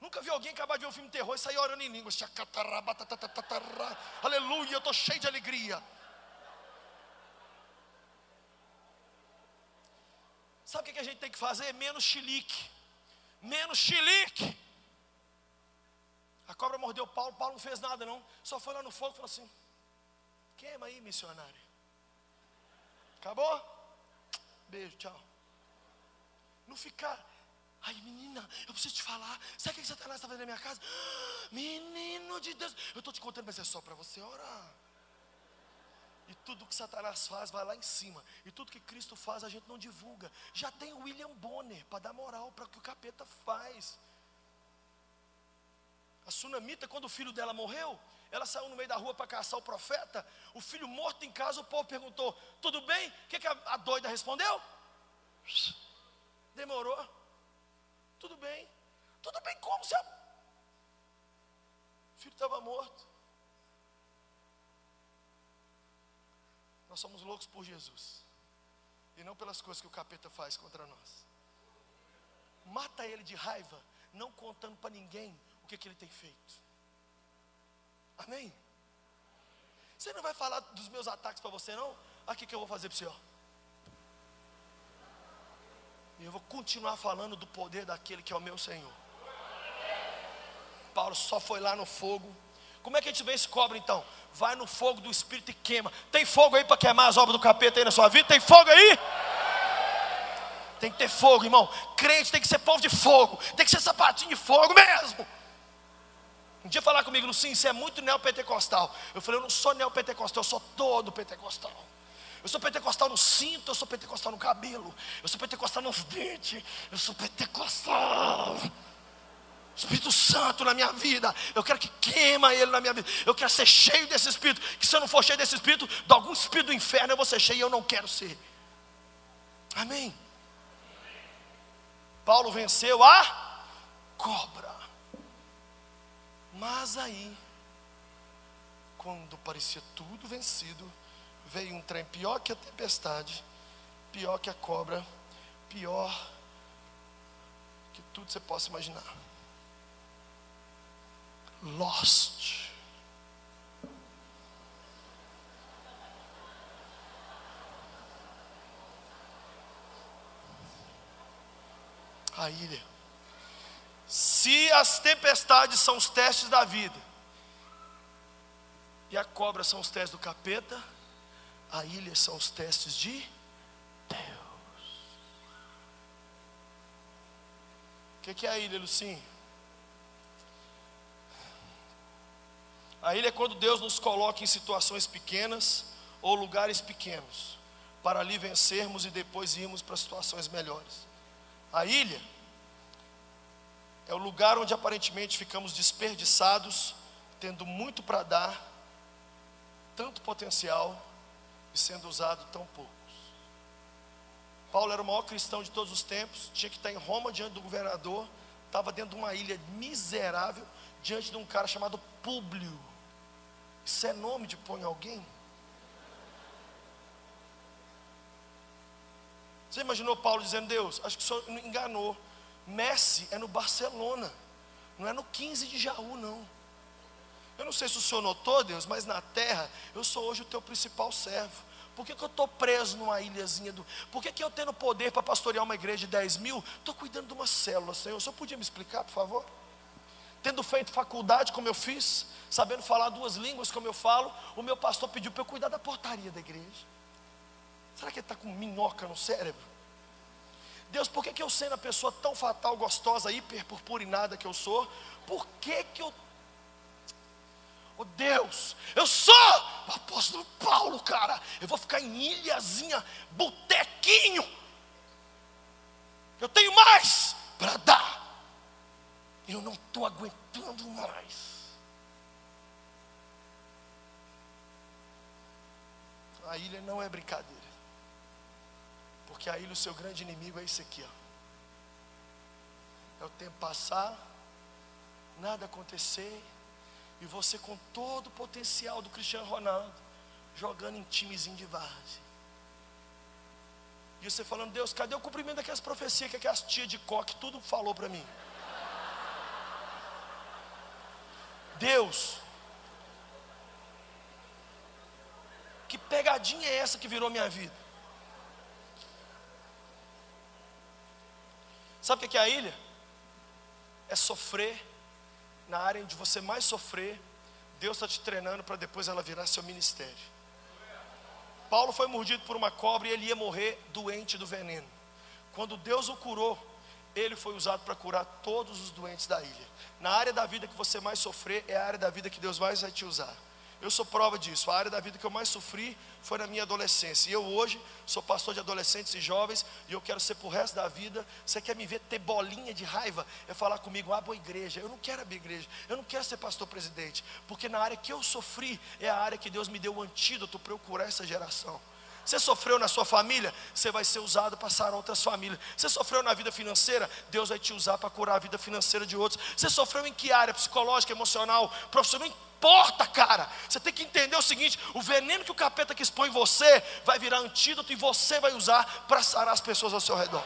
Nunca vi alguém acabar de ver um filme de terror e sair orando em línguas. Aleluia, eu estou cheio de alegria. Sabe o que a gente tem que fazer? Menos chilique. Menos chilique. A cobra mordeu Paulo, Paulo não fez nada não. Só foi lá no fogo e falou assim: queima aí, missionário. Acabou? Beijo, tchau. Não ficar Ai, menina, eu preciso te falar. Sabe o que Satanás está fazendo na minha casa? Menino de Deus, eu estou te contando, mas é só para você orar. E tudo que Satanás faz vai lá em cima. E tudo que Cristo faz a gente não divulga. Já tem William Bonner para dar moral para o que o capeta faz. A sunamita, quando o filho dela morreu, ela saiu no meio da rua para caçar o profeta. O filho morto em casa, o povo perguntou: Tudo bem? O que, que a, a doida respondeu? Demorou. Tudo bem. Tudo bem como se a... o filho estava morto. Nós somos loucos por Jesus. E não pelas coisas que o capeta faz contra nós. Mata ele de raiva, não contando para ninguém o que, que ele tem feito. Amém? Você não vai falar dos meus ataques para você, não? Aqui que eu vou fazer para você, ó. E eu vou continuar falando do poder daquele que é o meu Senhor. Paulo só foi lá no fogo. Como é que a gente vê esse cobre então? Vai no fogo do Espírito e queima. Tem fogo aí para queimar as obras do capeta aí na sua vida? Tem fogo aí? Tem que ter fogo, irmão. Crente tem que ser povo de fogo. Tem que ser sapatinho de fogo mesmo. Um dia falar comigo sim, você é muito neopentecostal. Eu falei, eu não sou neopentecostal, eu sou todo pentecostal. Eu sou pentecostal no cinto, eu sou pentecostal no cabelo, eu sou pentecostal nos dentes, eu sou pentecostal. Espírito Santo na minha vida, eu quero que queima ele na minha vida, eu quero ser cheio desse Espírito, que se eu não for cheio desse Espírito, de algum Espírito do inferno eu vou ser cheio e eu não quero ser. Amém. Paulo venceu a cobra. Mas aí, quando parecia tudo vencido, veio um trem pior que a tempestade, pior que a cobra, pior que tudo que você possa imaginar. Lost. A ilha. Se as tempestades são os testes da vida, e a cobra são os testes do capeta, a ilha são os testes de Deus. O que, é a ilha, Lucinho? A ilha é quando Deus nos coloca em situações pequenas ou lugares pequenos, para ali vencermos e depois irmos para situações melhores. A ilha é o lugar onde aparentemente ficamos desperdiçados, tendo muito para dar, tanto potencial e sendo usado tão poucos. Paulo era o maior cristão de todos os tempos, tinha que estar em Roma diante do governador, estava dentro de uma ilha miserável, diante de um cara chamado Públio. Isso é nome de em alguém? Você imaginou Paulo dizendo, Deus, acho que o senhor enganou. Messi é no Barcelona, não é no 15 de Jaú, não. Eu não sei se o senhor notou, Deus, mas na terra eu sou hoje o teu principal servo. Por que, que eu estou preso numa ilhazinha do. Por que, que eu tendo poder para pastorear uma igreja de 10 mil? Estou cuidando de uma célula, Senhor. O senhor podia me explicar, por favor? Tendo feito faculdade como eu fiz, sabendo falar duas línguas como eu falo, o meu pastor pediu para eu cuidar da portaria da igreja. Será que ele está com minhoca no cérebro? Deus, por que, que eu sendo a pessoa tão fatal, gostosa, hiper purpurinada que eu sou, por que, que eu. Oh Deus, eu sou o apóstolo Paulo, cara. Eu vou ficar em ilhazinha, botequinho. Eu tenho mais para dar. Eu não estou aguentando mais. A ilha não é brincadeira. Porque a ilha, o seu grande inimigo é esse aqui, ó. É o tempo passar, nada acontecer, e você com todo o potencial do Cristiano Ronaldo, jogando em timezinho de várzea. E você falando, Deus, cadê o cumprimento daquelas profecias que aquelas tia de coque tudo falou para mim? Deus, que pegadinha é essa que virou minha vida? Sabe o que é a ilha? É sofrer na área onde você mais sofrer. Deus está te treinando para depois ela virar seu ministério. Paulo foi mordido por uma cobra e ele ia morrer doente do veneno. Quando Deus o curou, ele foi usado para curar todos os doentes da ilha. Na área da vida que você mais sofrer, é a área da vida que Deus mais vai te usar. Eu sou prova disso. A área da vida que eu mais sofri foi na minha adolescência. E eu hoje sou pastor de adolescentes e jovens e eu quero ser pro resto da vida. Você quer me ver ter bolinha de raiva? É falar comigo, abra a igreja. Eu não quero abrir igreja. Eu não quero ser pastor presidente. Porque na área que eu sofri é a área que Deus me deu o antídoto para eu curar essa geração. Você sofreu na sua família, você vai ser usado para sarar outras famílias. Você sofreu na vida financeira, Deus vai te usar para curar a vida financeira de outros. Você sofreu em que área? Psicológica, emocional, profissional? Importa, cara. Você tem que entender o seguinte: o veneno que o capeta que expõe você vai virar antídoto e você vai usar para sarar as pessoas ao seu redor.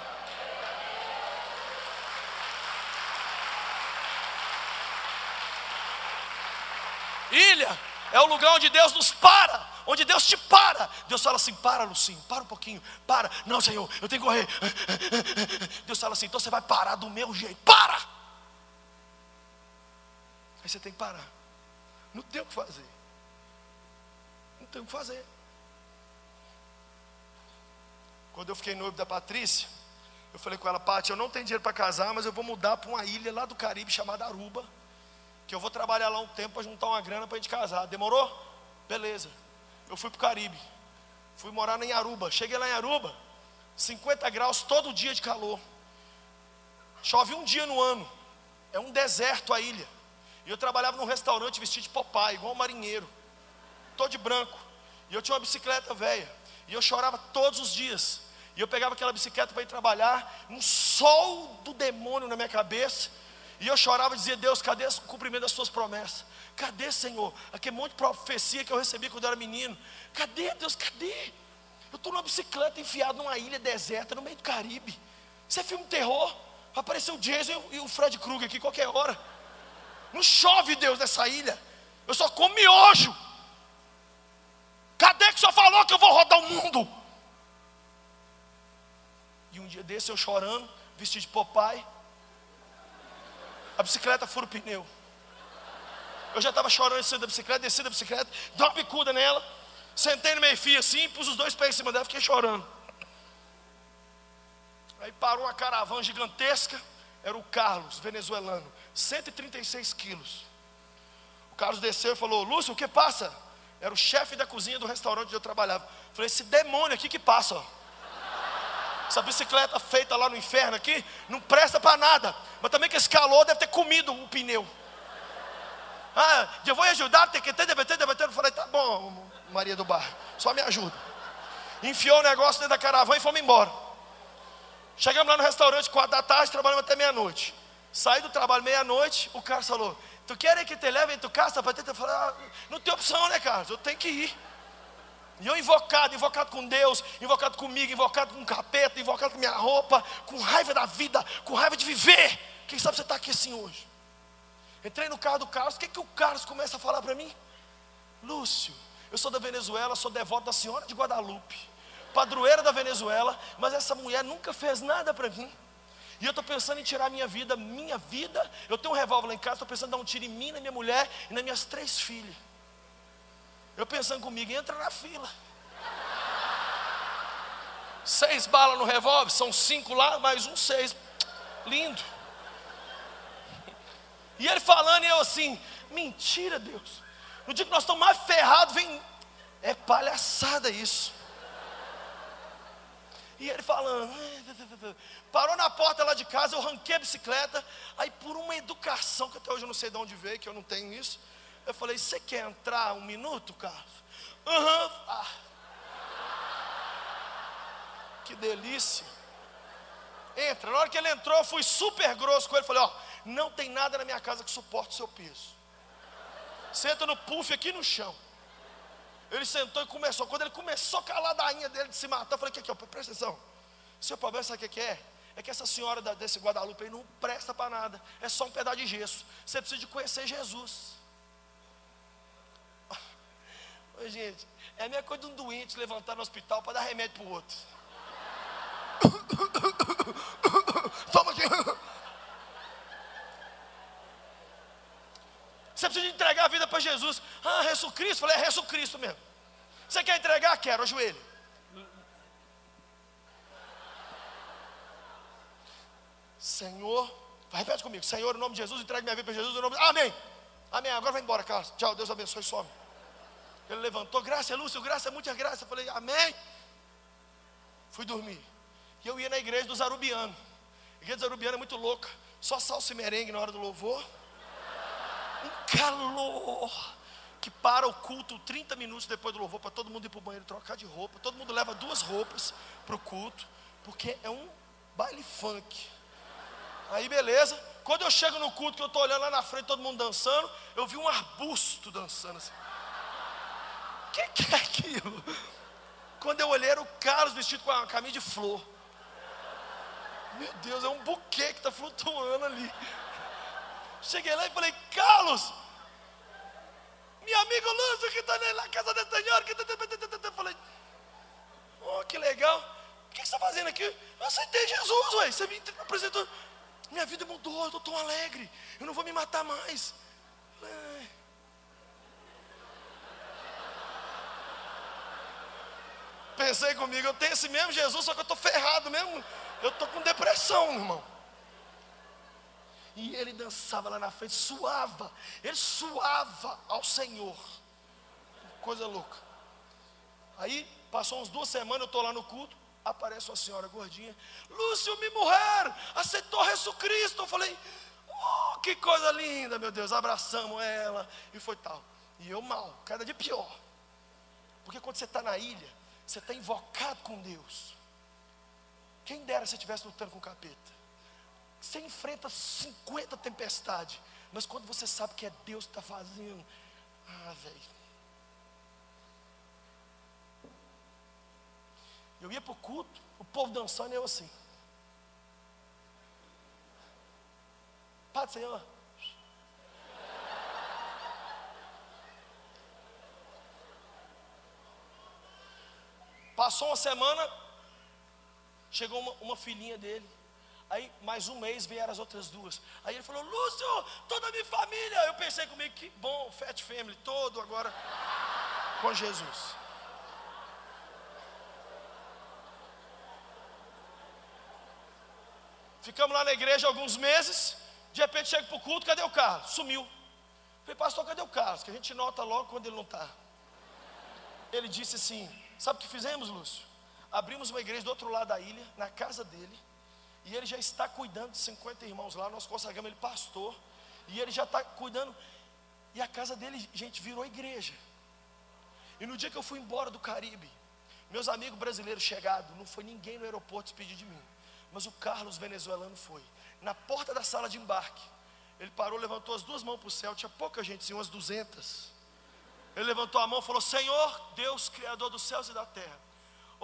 Ilha é o lugar onde Deus nos para, onde Deus te para. Deus fala assim: para, Lucinho, para um pouquinho, para. Não, Senhor, eu tenho que correr. Deus fala assim: então você vai parar do meu jeito, para. Aí você tem que parar. Não tem o que fazer. Não tem o que fazer. Quando eu fiquei noivo da Patrícia, eu falei com ela, Paty, eu não tenho dinheiro para casar, mas eu vou mudar para uma ilha lá do Caribe chamada Aruba, que eu vou trabalhar lá um tempo para juntar uma grana para a gente casar. Demorou? Beleza. Eu fui para o Caribe. Fui morar em Aruba. Cheguei lá em Aruba, 50 graus todo dia de calor. Chove um dia no ano. É um deserto a ilha. E eu trabalhava num restaurante vestido de papai, igual um marinheiro, todo de branco. E eu tinha uma bicicleta velha. E eu chorava todos os dias. E eu pegava aquela bicicleta para ir trabalhar, um sol do demônio na minha cabeça. E eu chorava e dizia: Deus, cadê o cumprimento das suas promessas? Cadê, Senhor? Aquele monte de profecia que eu recebi quando eu era menino. Cadê, Deus? Cadê? Eu estou numa bicicleta enfiado numa ilha deserta, no meio do Caribe. Isso é filme terror. Apareceu o Jason e o Fred Krueger aqui qualquer hora. Não chove, Deus, nessa ilha. Eu só como miojo. Cadê que o senhor falou que eu vou rodar o mundo? E um dia desse eu chorando, vestido de papai. A bicicleta fura o pneu. Eu já estava chorando em cima da bicicleta, desci da bicicleta, dei uma picuda nela, sentei no meio fio assim, pus os dois pés em cima dela, fiquei chorando. Aí parou uma caravana gigantesca, era o Carlos, venezuelano, 136 quilos. O Carlos desceu e falou: Lúcio, o que passa? Era o chefe da cozinha do restaurante onde eu trabalhava. falei: esse demônio aqui que passa, ó. Essa bicicleta feita lá no inferno aqui, não presta para nada. Mas também que esse calor deve ter comido o pneu. Ah, eu vou ajudar, tem que ter, debater, debater. Eu falei, tá bom, Maria do Bar, só me ajuda. Enfiou o negócio dentro da caravana e fomos embora. Chegamos lá no restaurante, quatro da tarde, trabalhamos até meia-noite. Saí do trabalho meia-noite, o cara falou, tu quer que te leve em tu casa para? Eu falei, ah, não tem opção, né, Carlos? Eu tenho que ir. E eu invocado, invocado com Deus, invocado comigo, invocado com o capeta, invocado com minha roupa, com raiva da vida, com raiva de viver. Quem sabe você está aqui assim hoje? Entrei no carro do Carlos, o que, que o Carlos começa a falar para mim? Lúcio, eu sou da Venezuela, sou devoto da Senhora de Guadalupe, padroeira da Venezuela, mas essa mulher nunca fez nada para mim. E eu estou pensando em tirar minha vida, minha vida. Eu tenho um revólver lá em casa, estou pensando em dar um tiro em mim, na minha mulher e nas minhas três filhas. Eu pensando comigo, entra na fila. Seis balas no revólver, são cinco lá, mais um seis. Lindo. E ele falando, e eu assim, mentira, Deus. No dia que nós estamos mais ferrados, vem. É palhaçada isso. E ele falando, parou na porta lá de casa, eu ranquei a bicicleta, aí por uma educação, que até hoje eu não sei de onde veio, que eu não tenho isso, eu falei, você quer entrar um minuto, Carlos? Aham. Uhum. Ah. Que delícia. Entra. Na hora que ele entrou, eu fui super grosso com ele. Falei, ó, não tem nada na minha casa que suporte o seu peso. Senta no puff aqui no chão. Ele sentou e começou. Quando ele começou a ladainha dele de se matar, eu falei, que aqui, ó, presta atenção. Seu problema, sabe o que é? É que essa senhora desse Guadalupe aí não presta para nada. É só um pedaço de gesso. Você precisa de conhecer Jesus. Oi, gente, é a mesma coisa de um doente levantar no hospital para dar remédio para o outro. Toma aqui. Você precisa entregar a vida para Jesus. Ah, Jesus Cristo. Falei, é Jesus Cristo mesmo. Você quer entregar? Quero, ajoelho. Senhor, repete comigo. Senhor, em nome de Jesus, entregue minha vida para Jesus. Em nome de... Amém. Amém. Agora vai embora, Carlos. Tchau, Deus abençoe, some. Ele levantou, graça, Lúcio, graça, muita graça. Eu falei, amém. Fui dormir. E eu ia na igreja do Zarubiano. A igreja do Zarubiano é muito louca. Só salsa e merengue na hora do louvor. Um calor. Que para o culto 30 minutos depois do louvor, para todo mundo ir para o banheiro trocar de roupa. Todo mundo leva duas roupas para o culto. Porque é um baile funk. Aí beleza. Quando eu chego no culto, que eu estou olhando lá na frente, todo mundo dançando, eu vi um arbusto dançando assim que, que é aquilo? Quando eu olhei, era o Carlos vestido com a camisa de flor. Meu Deus, é um buquê que está flutuando ali. Cheguei lá e falei, Carlos, meu amigo Lúcio que está na casa do Senhor. Que... Tá, tá, tá, falei, oh, que legal. O que você está fazendo aqui? Eu aceitei Jesus, ué. Você me apresentou. Minha vida mudou, eu estou tão alegre. Eu não vou me matar mais. Pensei comigo, eu tenho esse mesmo Jesus, só que eu estou ferrado mesmo. Eu estou com depressão, irmão. E ele dançava lá na frente, suava. Ele suava ao Senhor. Coisa louca. Aí, passou uns duas semanas, eu estou lá no culto. Aparece uma senhora gordinha. Lúcio, me morreram. Aceitou Jesus Cristo. Eu falei, oh, que coisa linda, meu Deus. Abraçamos ela. E foi tal. E eu mal, cada dia pior. Porque quando você está na ilha, você está invocado com Deus. Quem dera se estivesse lutando com o capeta. Você enfrenta 50 tempestades. Mas quando você sabe que é Deus que está fazendo. Ah, velho. Eu ia para o culto, o povo dançando e eu assim. Do Senhor. Passou uma semana, chegou uma, uma filhinha dele. Aí, mais um mês, vieram as outras duas. Aí ele falou: Lúcio, toda a minha família. Eu pensei comigo: que bom, Fat Family, todo agora com Jesus. Ficamos lá na igreja alguns meses. De repente chega para o culto, cadê o Carlos? Sumiu. Falei, pastor, cadê o Carlos? Que a gente nota logo quando ele não está. Ele disse assim: Sabe o que fizemos, Lúcio? Abrimos uma igreja do outro lado da ilha, na casa dele. E ele já está cuidando de 50 irmãos lá. Nós consagramos ele pastor. E ele já está cuidando. E a casa dele, gente, virou igreja. E no dia que eu fui embora do Caribe, meus amigos brasileiros chegados, não foi ninguém no aeroporto despedir de mim. Mas o Carlos venezuelano foi. Na porta da sala de embarque, ele parou, levantou as duas mãos para o céu. Tinha pouca gente, assim, umas duzentas. Ele levantou a mão e falou: Senhor, Deus, Criador dos céus e da terra,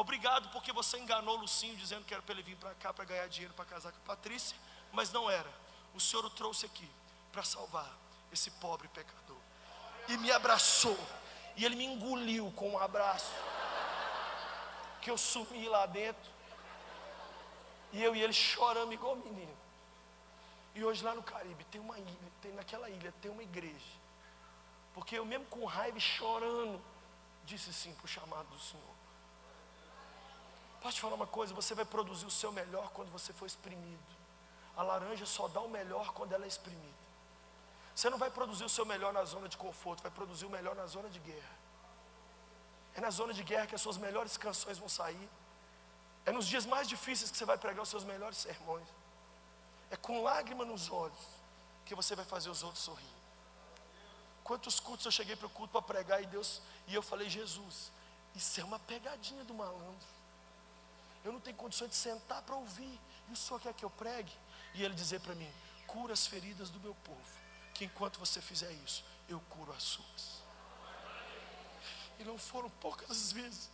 obrigado porque você enganou o Lucinho dizendo que era para ele vir para cá para ganhar dinheiro para casar com a Patrícia, mas não era. O Senhor o trouxe aqui para salvar esse pobre pecador. E me abraçou. E ele me engoliu com um abraço. Que eu sumi lá dentro. E eu e ele choramos igual menino. E hoje lá no Caribe tem uma ilha, tem naquela ilha tem uma igreja. Porque eu mesmo com raiva e chorando, disse sim para o chamado do Senhor. Posso te falar uma coisa? Você vai produzir o seu melhor quando você for exprimido. A laranja só dá o melhor quando ela é exprimida. Você não vai produzir o seu melhor na zona de conforto, vai produzir o melhor na zona de guerra. É na zona de guerra que as suas melhores canções vão sair. É nos dias mais difíceis que você vai pregar os seus melhores sermões. É com lágrima nos olhos que você vai fazer os outros sorrir. Quantos cultos eu cheguei para o culto para pregar e Deus e eu falei, Jesus, isso é uma pegadinha do malandro. Eu não tenho condições de sentar para ouvir. E o Senhor quer que eu pregue? E ele dizer para mim: cura as feridas do meu povo. Que enquanto você fizer isso, eu curo as suas. E não foram poucas as vezes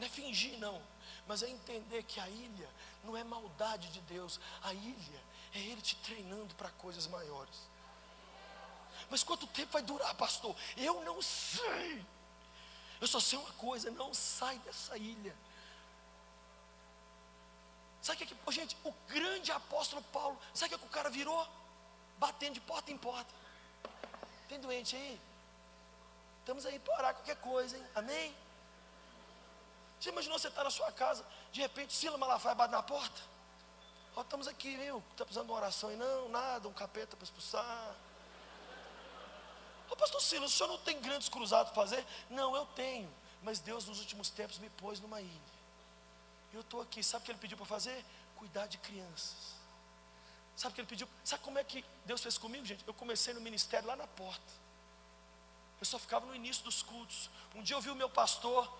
Não é fingir, não. Mas é entender que a ilha não é maldade de Deus. A ilha é Ele te treinando para coisas maiores. Mas quanto tempo vai durar, pastor? Eu não sei. Eu só sei uma coisa: não sai dessa ilha. Sabe o que, oh, gente, o grande apóstolo Paulo, sabe o que o cara virou? Batendo de porta em porta. Tem doente aí? Estamos aí para orar qualquer coisa, hein? Amém? Você imaginou você estar tá na sua casa, de repente Sila Malafaia bate na porta? Ó, estamos aqui, viu? Está precisando de uma oração e não, nada, um capeta para expulsar. Pastor Silas, o senhor não tem grandes cruzados para fazer? Não, eu tenho. Mas Deus nos últimos tempos me pôs numa ilha. Eu estou aqui, sabe o que ele pediu para fazer? Cuidar de crianças. Sabe o que ele pediu? Sabe como é que Deus fez comigo, gente? Eu comecei no ministério lá na porta. Eu só ficava no início dos cultos. Um dia eu vi o meu pastor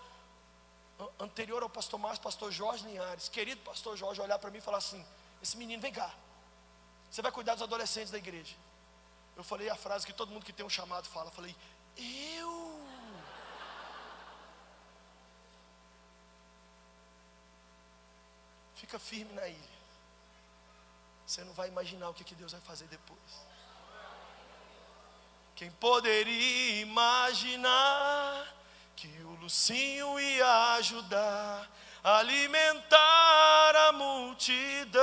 anterior ao pastor Márcio, pastor Jorge Linhares, querido pastor Jorge, olhar para mim e falar assim: esse menino, vem cá, você vai cuidar dos adolescentes da igreja. Eu falei a frase que todo mundo que tem um chamado fala. Eu falei, eu. Fica firme na ilha. Você não vai imaginar o que, que Deus vai fazer depois. Quem poderia imaginar que o Lucinho ia ajudar a alimentar a multidão.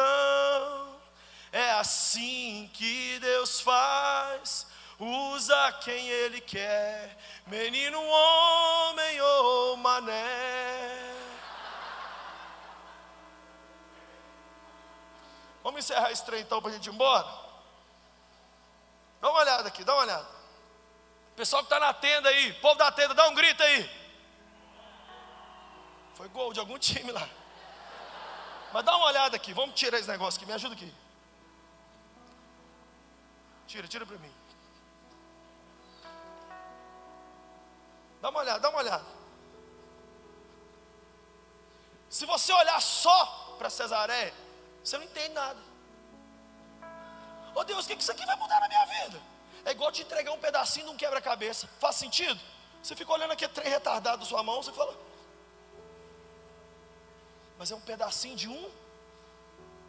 É assim que Deus faz, usa quem Ele quer, menino, homem ou mané. Vamos encerrar esse trem então para a gente ir embora? Dá uma olhada aqui, dá uma olhada. Pessoal que está na tenda aí, povo da tenda, dá um grito aí. Foi gol de algum time lá. Mas dá uma olhada aqui, vamos tirar esse negócio aqui, me ajuda aqui. Tira, tira para mim. Dá uma olhada, dá uma olhada. Se você olhar só para Cesaré, você não entende nada. Oh Deus, o que isso aqui vai mudar na minha vida? É igual te entregar um pedacinho de um quebra-cabeça. Faz sentido? Você fica olhando aqui trem retardado na sua mão, você fala. Mas é um pedacinho de um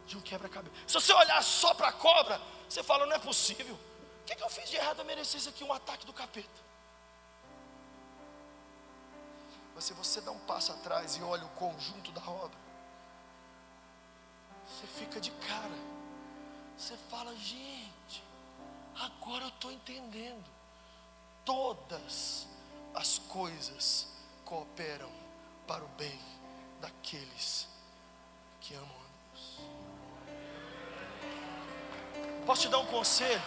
de um quebra-cabeça. Se você olhar só para a cobra, você fala, não é possível. O que, que eu fiz de errado a merecer isso aqui? Um ataque do capeta. Mas se você dá um passo atrás e olha o conjunto da obra, você fica de cara. Você fala, gente, agora eu estou entendendo. Todas as coisas cooperam para o bem daqueles que amam a Deus. Posso te dar um conselho?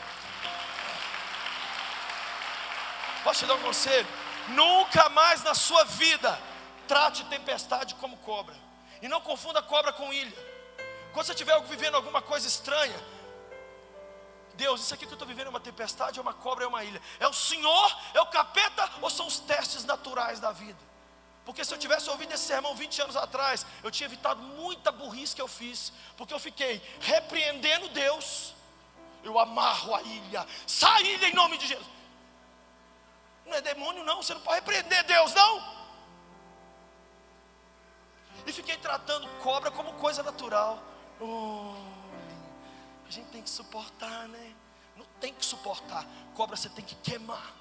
Posso te dar um conselho? Nunca mais na sua vida trate tempestade como cobra. E não confunda cobra com ilha. Quando você estiver vivendo alguma coisa estranha, Deus, isso aqui que eu estou vivendo é uma tempestade, é uma cobra, é uma ilha. É o Senhor, é o capeta ou são os testes naturais da vida? Porque se eu tivesse ouvido esse sermão 20 anos atrás, eu tinha evitado muita burrice que eu fiz. Porque eu fiquei repreendendo Deus. Eu amarro a ilha. Sai ilha em nome de Jesus. Não é demônio, não. Você não pode repreender Deus, não. E fiquei tratando cobra como coisa natural. Oh, a gente tem que suportar, né? Não tem que suportar. Cobra você tem que queimar.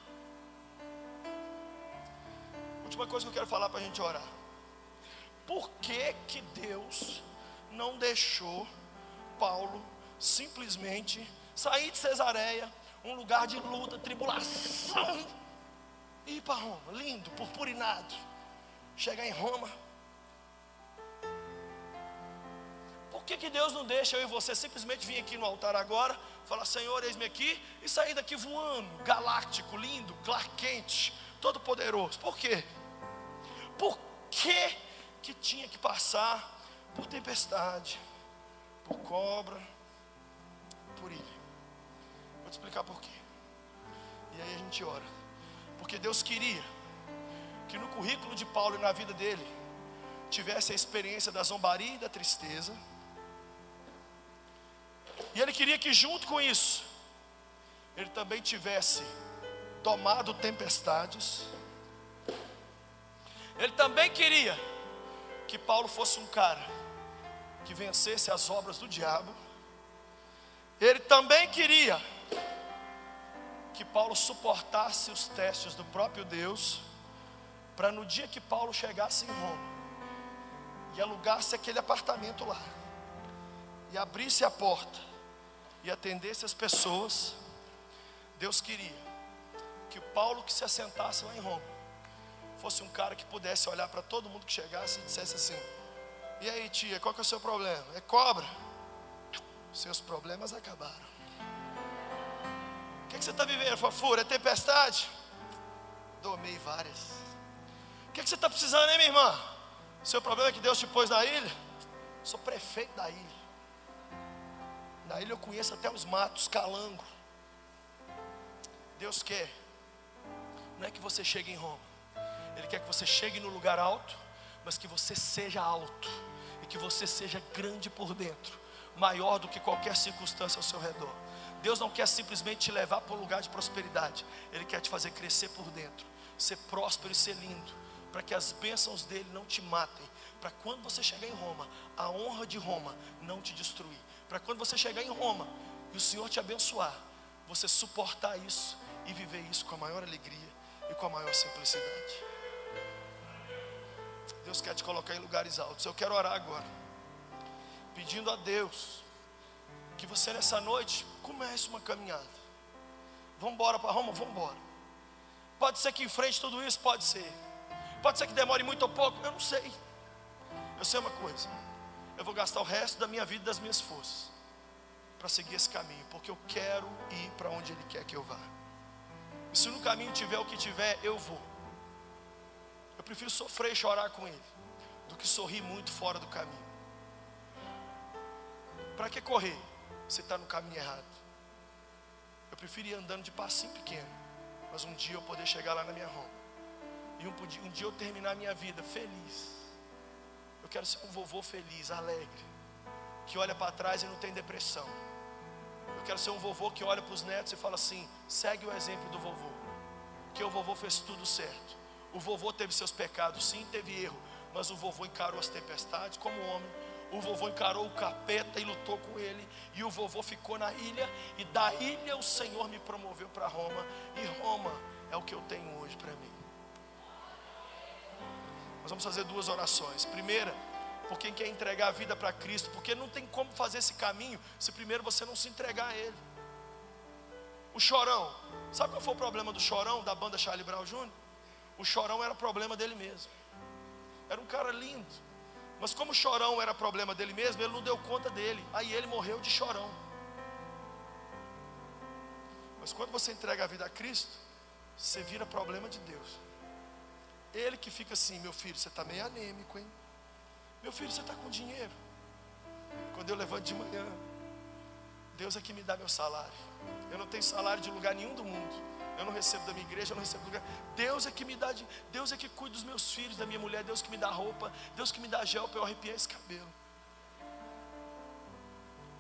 Última coisa que eu quero falar para a gente orar. Por que que Deus não deixou Paulo simplesmente sair de Cesareia, um lugar de luta, tribulação, e ir para Roma, lindo, purpurinado, chegar em Roma. Por que, que Deus não deixa eu e você simplesmente vir aqui no altar agora, falar, Senhor, eis-me aqui, e sair daqui voando, galáctico, lindo, Clark quente, todo poderoso? Por quê? Por que que tinha que passar por tempestade, por cobra, por ilha? Te explicar por quê. E aí a gente ora. Porque Deus queria que no currículo de Paulo e na vida dele tivesse a experiência da zombaria e da tristeza e ele queria que junto com isso, ele também tivesse tomado tempestades. Ele também queria que Paulo fosse um cara que vencesse as obras do diabo. Ele também queria que Paulo suportasse os testes do próprio Deus, para no dia que Paulo chegasse em Roma e alugasse aquele apartamento lá, e abrisse a porta, e atendesse as pessoas, Deus queria que Paulo que se assentasse lá em Roma fosse um cara que pudesse olhar para todo mundo que chegasse e dissesse assim: E aí, tia, qual que é o seu problema? É cobra? Seus problemas acabaram. Que, que você está vivendo, fofura? É tempestade? Domei várias. O que, que você está precisando, hein, minha irmã? Seu problema é que Deus te pôs na ilha? Sou prefeito da ilha. Na ilha eu conheço até os matos, calango. Deus quer, não é que você chegue em Roma, Ele quer que você chegue no lugar alto, mas que você seja alto e que você seja grande por dentro, maior do que qualquer circunstância ao seu redor. Deus não quer simplesmente te levar para um lugar de prosperidade, Ele quer te fazer crescer por dentro, ser próspero e ser lindo, para que as bênçãos dele não te matem, para quando você chegar em Roma, a honra de Roma não te destruir para quando você chegar em Roma e o Senhor te abençoar, você suportar isso e viver isso com a maior alegria e com a maior simplicidade. Deus quer te colocar em lugares altos. Eu quero orar agora, pedindo a Deus que você nessa noite comece uma caminhada. Vamos embora para Roma? Vamos embora. Pode ser que enfrente tudo isso, pode ser. Pode ser que demore muito ou pouco, eu não sei. Eu sei uma coisa eu vou gastar o resto da minha vida e das minhas forças para seguir esse caminho, porque eu quero ir para onde Ele quer que eu vá. E se no caminho tiver o que tiver, eu vou. Eu prefiro sofrer e chorar com Ele do que sorrir muito fora do caminho. Para que correr? Você está no caminho errado. Eu prefiro ir andando de passinho pequeno, mas um dia eu poder chegar lá na minha Roma. E um, um dia eu terminar a minha vida feliz eu quero ser um vovô feliz, alegre, que olha para trás e não tem depressão. Eu quero ser um vovô que olha para os netos e fala assim: segue o exemplo do vovô, que o vovô fez tudo certo. O vovô teve seus pecados, sim, teve erro, mas o vovô encarou as tempestades como homem. O vovô encarou o capeta e lutou com ele. E o vovô ficou na ilha. E da ilha o Senhor me promoveu para Roma. E Roma é o que eu tenho hoje para mim. vamos fazer duas orações. Primeira, por quem quer entregar a vida para Cristo, porque não tem como fazer esse caminho se primeiro você não se entregar a Ele. O chorão, sabe qual foi o problema do chorão da banda Charlie Brown Jr.? O chorão era problema dele mesmo. Era um cara lindo, mas como chorão era problema dele mesmo, ele não deu conta dele. Aí ele morreu de chorão. Mas quando você entrega a vida a Cristo, você vira problema de Deus. Ele que fica assim, meu filho, você está meio anêmico, hein? Meu filho, você está com dinheiro. Quando eu levanto de manhã, Deus é que me dá meu salário. Eu não tenho salário de lugar nenhum do mundo. Eu não recebo da minha igreja, eu não recebo do lugar. Deus é que me dá, de, Deus é que cuida dos meus filhos, da minha mulher, Deus que me dá roupa, Deus que me dá gel para eu arrepiar esse cabelo.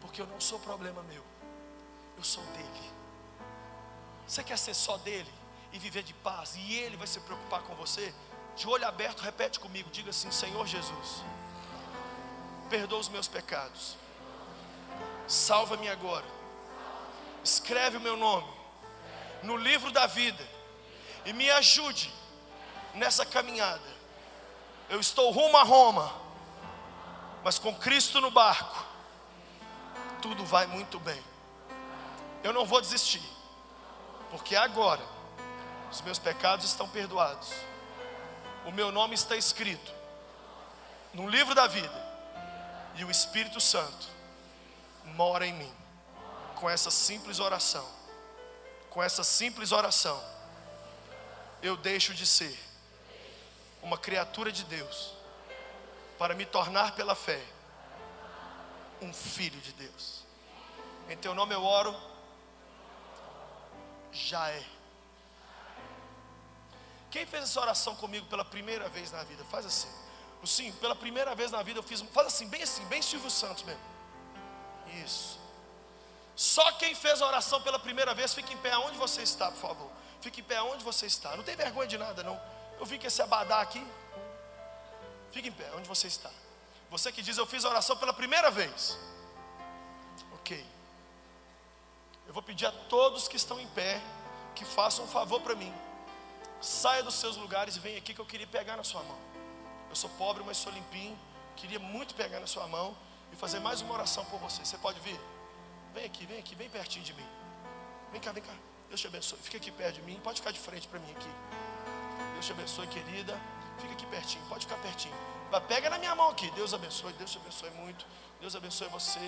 Porque eu não sou problema meu, eu sou dele. Você quer ser só dele e viver de paz, e ele vai se preocupar com você? De olho aberto, repete comigo, diga assim: Senhor Jesus, perdoa os meus pecados, salva-me agora, escreve o meu nome no livro da vida e me ajude nessa caminhada. Eu estou rumo a Roma, mas com Cristo no barco, tudo vai muito bem. Eu não vou desistir porque agora os meus pecados estão perdoados, o meu nome está escrito no livro da vida, e o Espírito Santo mora em mim. Com essa simples oração, com essa simples oração, eu deixo de ser uma criatura de Deus, para me tornar pela fé um filho de Deus. Em teu nome eu oro já é. Quem fez essa oração comigo pela primeira vez na vida? Faz assim. Sim, pela primeira vez na vida eu fiz. Faz assim, bem assim, bem Silvio Santos mesmo. Isso. Só quem fez a oração pela primeira vez, fique em pé aonde você está, por favor. Fique em pé aonde você está. Não tem vergonha de nada, não. Eu vi que esse abadá aqui. Fique em pé, onde você está. Você que diz, eu fiz a oração pela primeira vez. Ok. Eu vou pedir a todos que estão em pé que façam um favor para mim. Saia dos seus lugares e venha aqui que eu queria pegar na sua mão. Eu sou pobre, mas sou limpinho. Queria muito pegar na sua mão e fazer mais uma oração por você. Você pode vir? Vem aqui, vem aqui, bem pertinho de mim. Vem cá, vem cá. Deus te abençoe. Fica aqui perto de mim. Pode ficar de frente para mim aqui. Deus te abençoe, querida. Fica aqui pertinho. Pode ficar pertinho. Pega na minha mão aqui. Deus abençoe. Deus te abençoe muito. Deus abençoe você.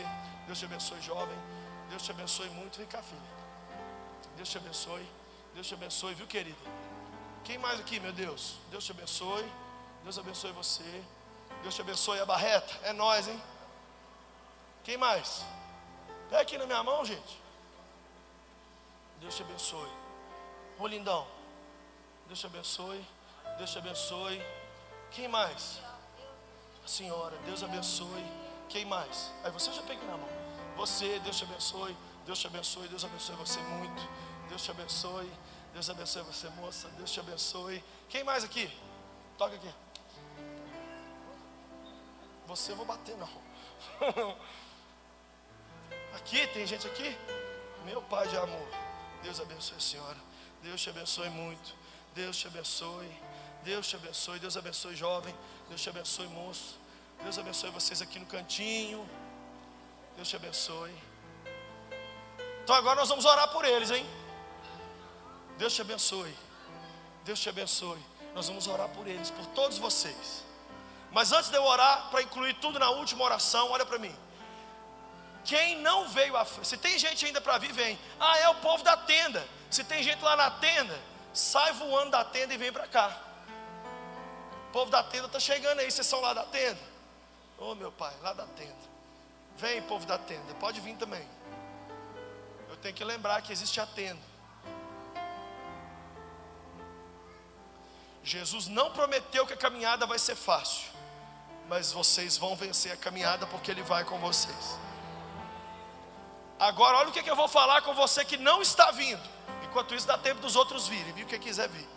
Deus te abençoe, jovem. Deus te abençoe muito. Vem cá, filha. Deus te abençoe. Deus te abençoe, viu, querida? Quem mais aqui, meu Deus? Deus te abençoe. Deus abençoe você. Deus te abençoe a barreta. É nós, hein? Quem mais? Pega aqui na minha mão, gente. Deus te abençoe. Ô lindão. Deus te abençoe. Deus te abençoe. Quem mais? A senhora. Deus abençoe. Quem mais? Aí você já pega na mão. Você, Deus te abençoe. Deus te abençoe. Deus abençoe você muito. Deus te abençoe. Deus abençoe você, moça. Deus te abençoe. Quem mais aqui? Toca aqui. Você eu vou bater, não. aqui, tem gente aqui? Meu Pai de amor. Deus abençoe a senhora. Deus te abençoe muito. Deus te abençoe. Deus te abençoe. Deus abençoe, jovem. Deus te abençoe, moço. Deus abençoe vocês aqui no cantinho. Deus te abençoe. Então agora nós vamos orar por eles, hein? Deus te abençoe. Deus te abençoe. Nós vamos orar por eles, por todos vocês. Mas antes de eu orar, para incluir tudo na última oração, olha para mim. Quem não veio à frente, se tem gente ainda para vir, vem. Ah, é o povo da tenda. Se tem gente lá na tenda, sai voando da tenda e vem para cá. O povo da tenda está chegando aí, vocês são lá da tenda? Ô oh, meu pai, lá da tenda. Vem, povo da tenda, pode vir também. Eu tenho que lembrar que existe a tenda. Jesus não prometeu que a caminhada vai ser fácil, mas vocês vão vencer a caminhada porque Ele vai com vocês. Agora, olha o que, eu vou falar com você que não está vindo. Enquanto isso, dá tempo dos outros virem, viu? Quem quiser vir.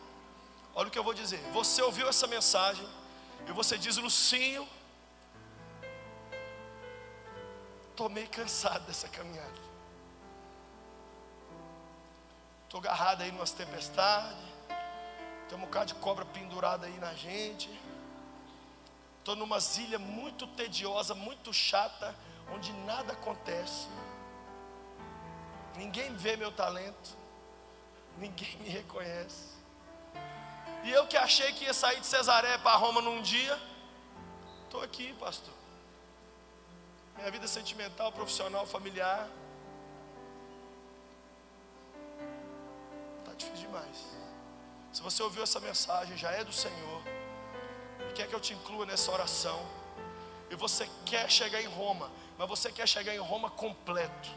Olha o que eu vou dizer. Você ouviu essa mensagem e você diz, Lucinho, Estou meio cansado dessa caminhada. Estou agarrado aí numas tempestades. Tem um bocado de cobra pendurada aí na gente. Estou numa ilha muito tediosa, muito chata, onde nada acontece. Ninguém vê meu talento, ninguém me reconhece. E eu que achei que ia sair de Cesaré para Roma num dia, estou aqui, pastor. Minha vida sentimental, profissional, familiar. Está difícil demais. Se você ouviu essa mensagem, já é do Senhor. E quer que eu te inclua nessa oração. E você quer chegar em Roma, mas você quer chegar em Roma completo,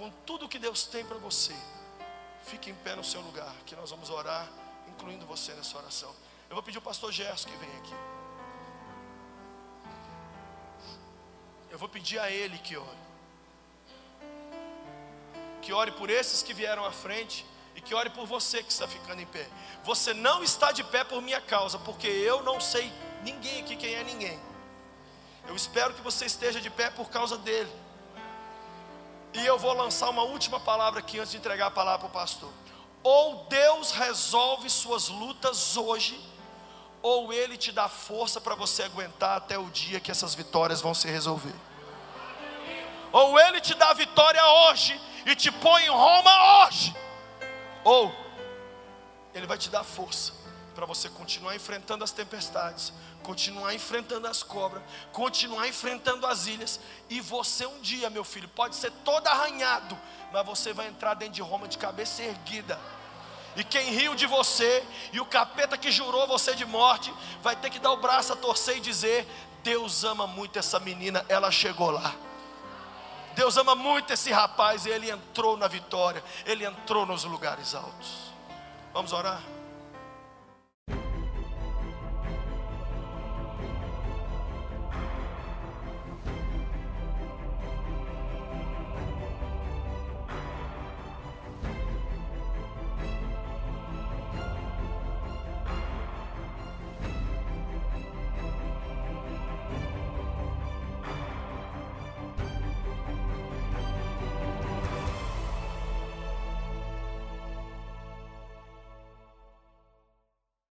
com tudo que Deus tem para você. Fique em pé no seu lugar, que nós vamos orar incluindo você nessa oração. Eu vou pedir o pastor Gerson que vem aqui. Eu vou pedir a ele que ore. Que ore por esses que vieram à frente e que ore por você que está ficando em pé. Você não está de pé por minha causa, porque eu não sei ninguém aqui quem é ninguém. Eu espero que você esteja de pé por causa dele. E eu vou lançar uma última palavra aqui antes de entregar a palavra para o pastor. Ou Deus resolve suas lutas hoje, ou Ele te dá força para você aguentar até o dia que essas vitórias vão se resolver. Ou Ele te dá vitória hoje e te põe em Roma hoje, ou Ele vai te dar força para você continuar enfrentando as tempestades, continuar enfrentando as cobras, continuar enfrentando as ilhas, e você um dia, meu filho, pode ser todo arranhado, mas você vai entrar dentro de Roma de cabeça erguida. E quem riu de você, e o capeta que jurou você de morte, vai ter que dar o braço a torcer e dizer: Deus ama muito essa menina, ela chegou lá. Deus ama muito esse rapaz, e ele entrou na vitória, ele entrou nos lugares altos. Vamos orar?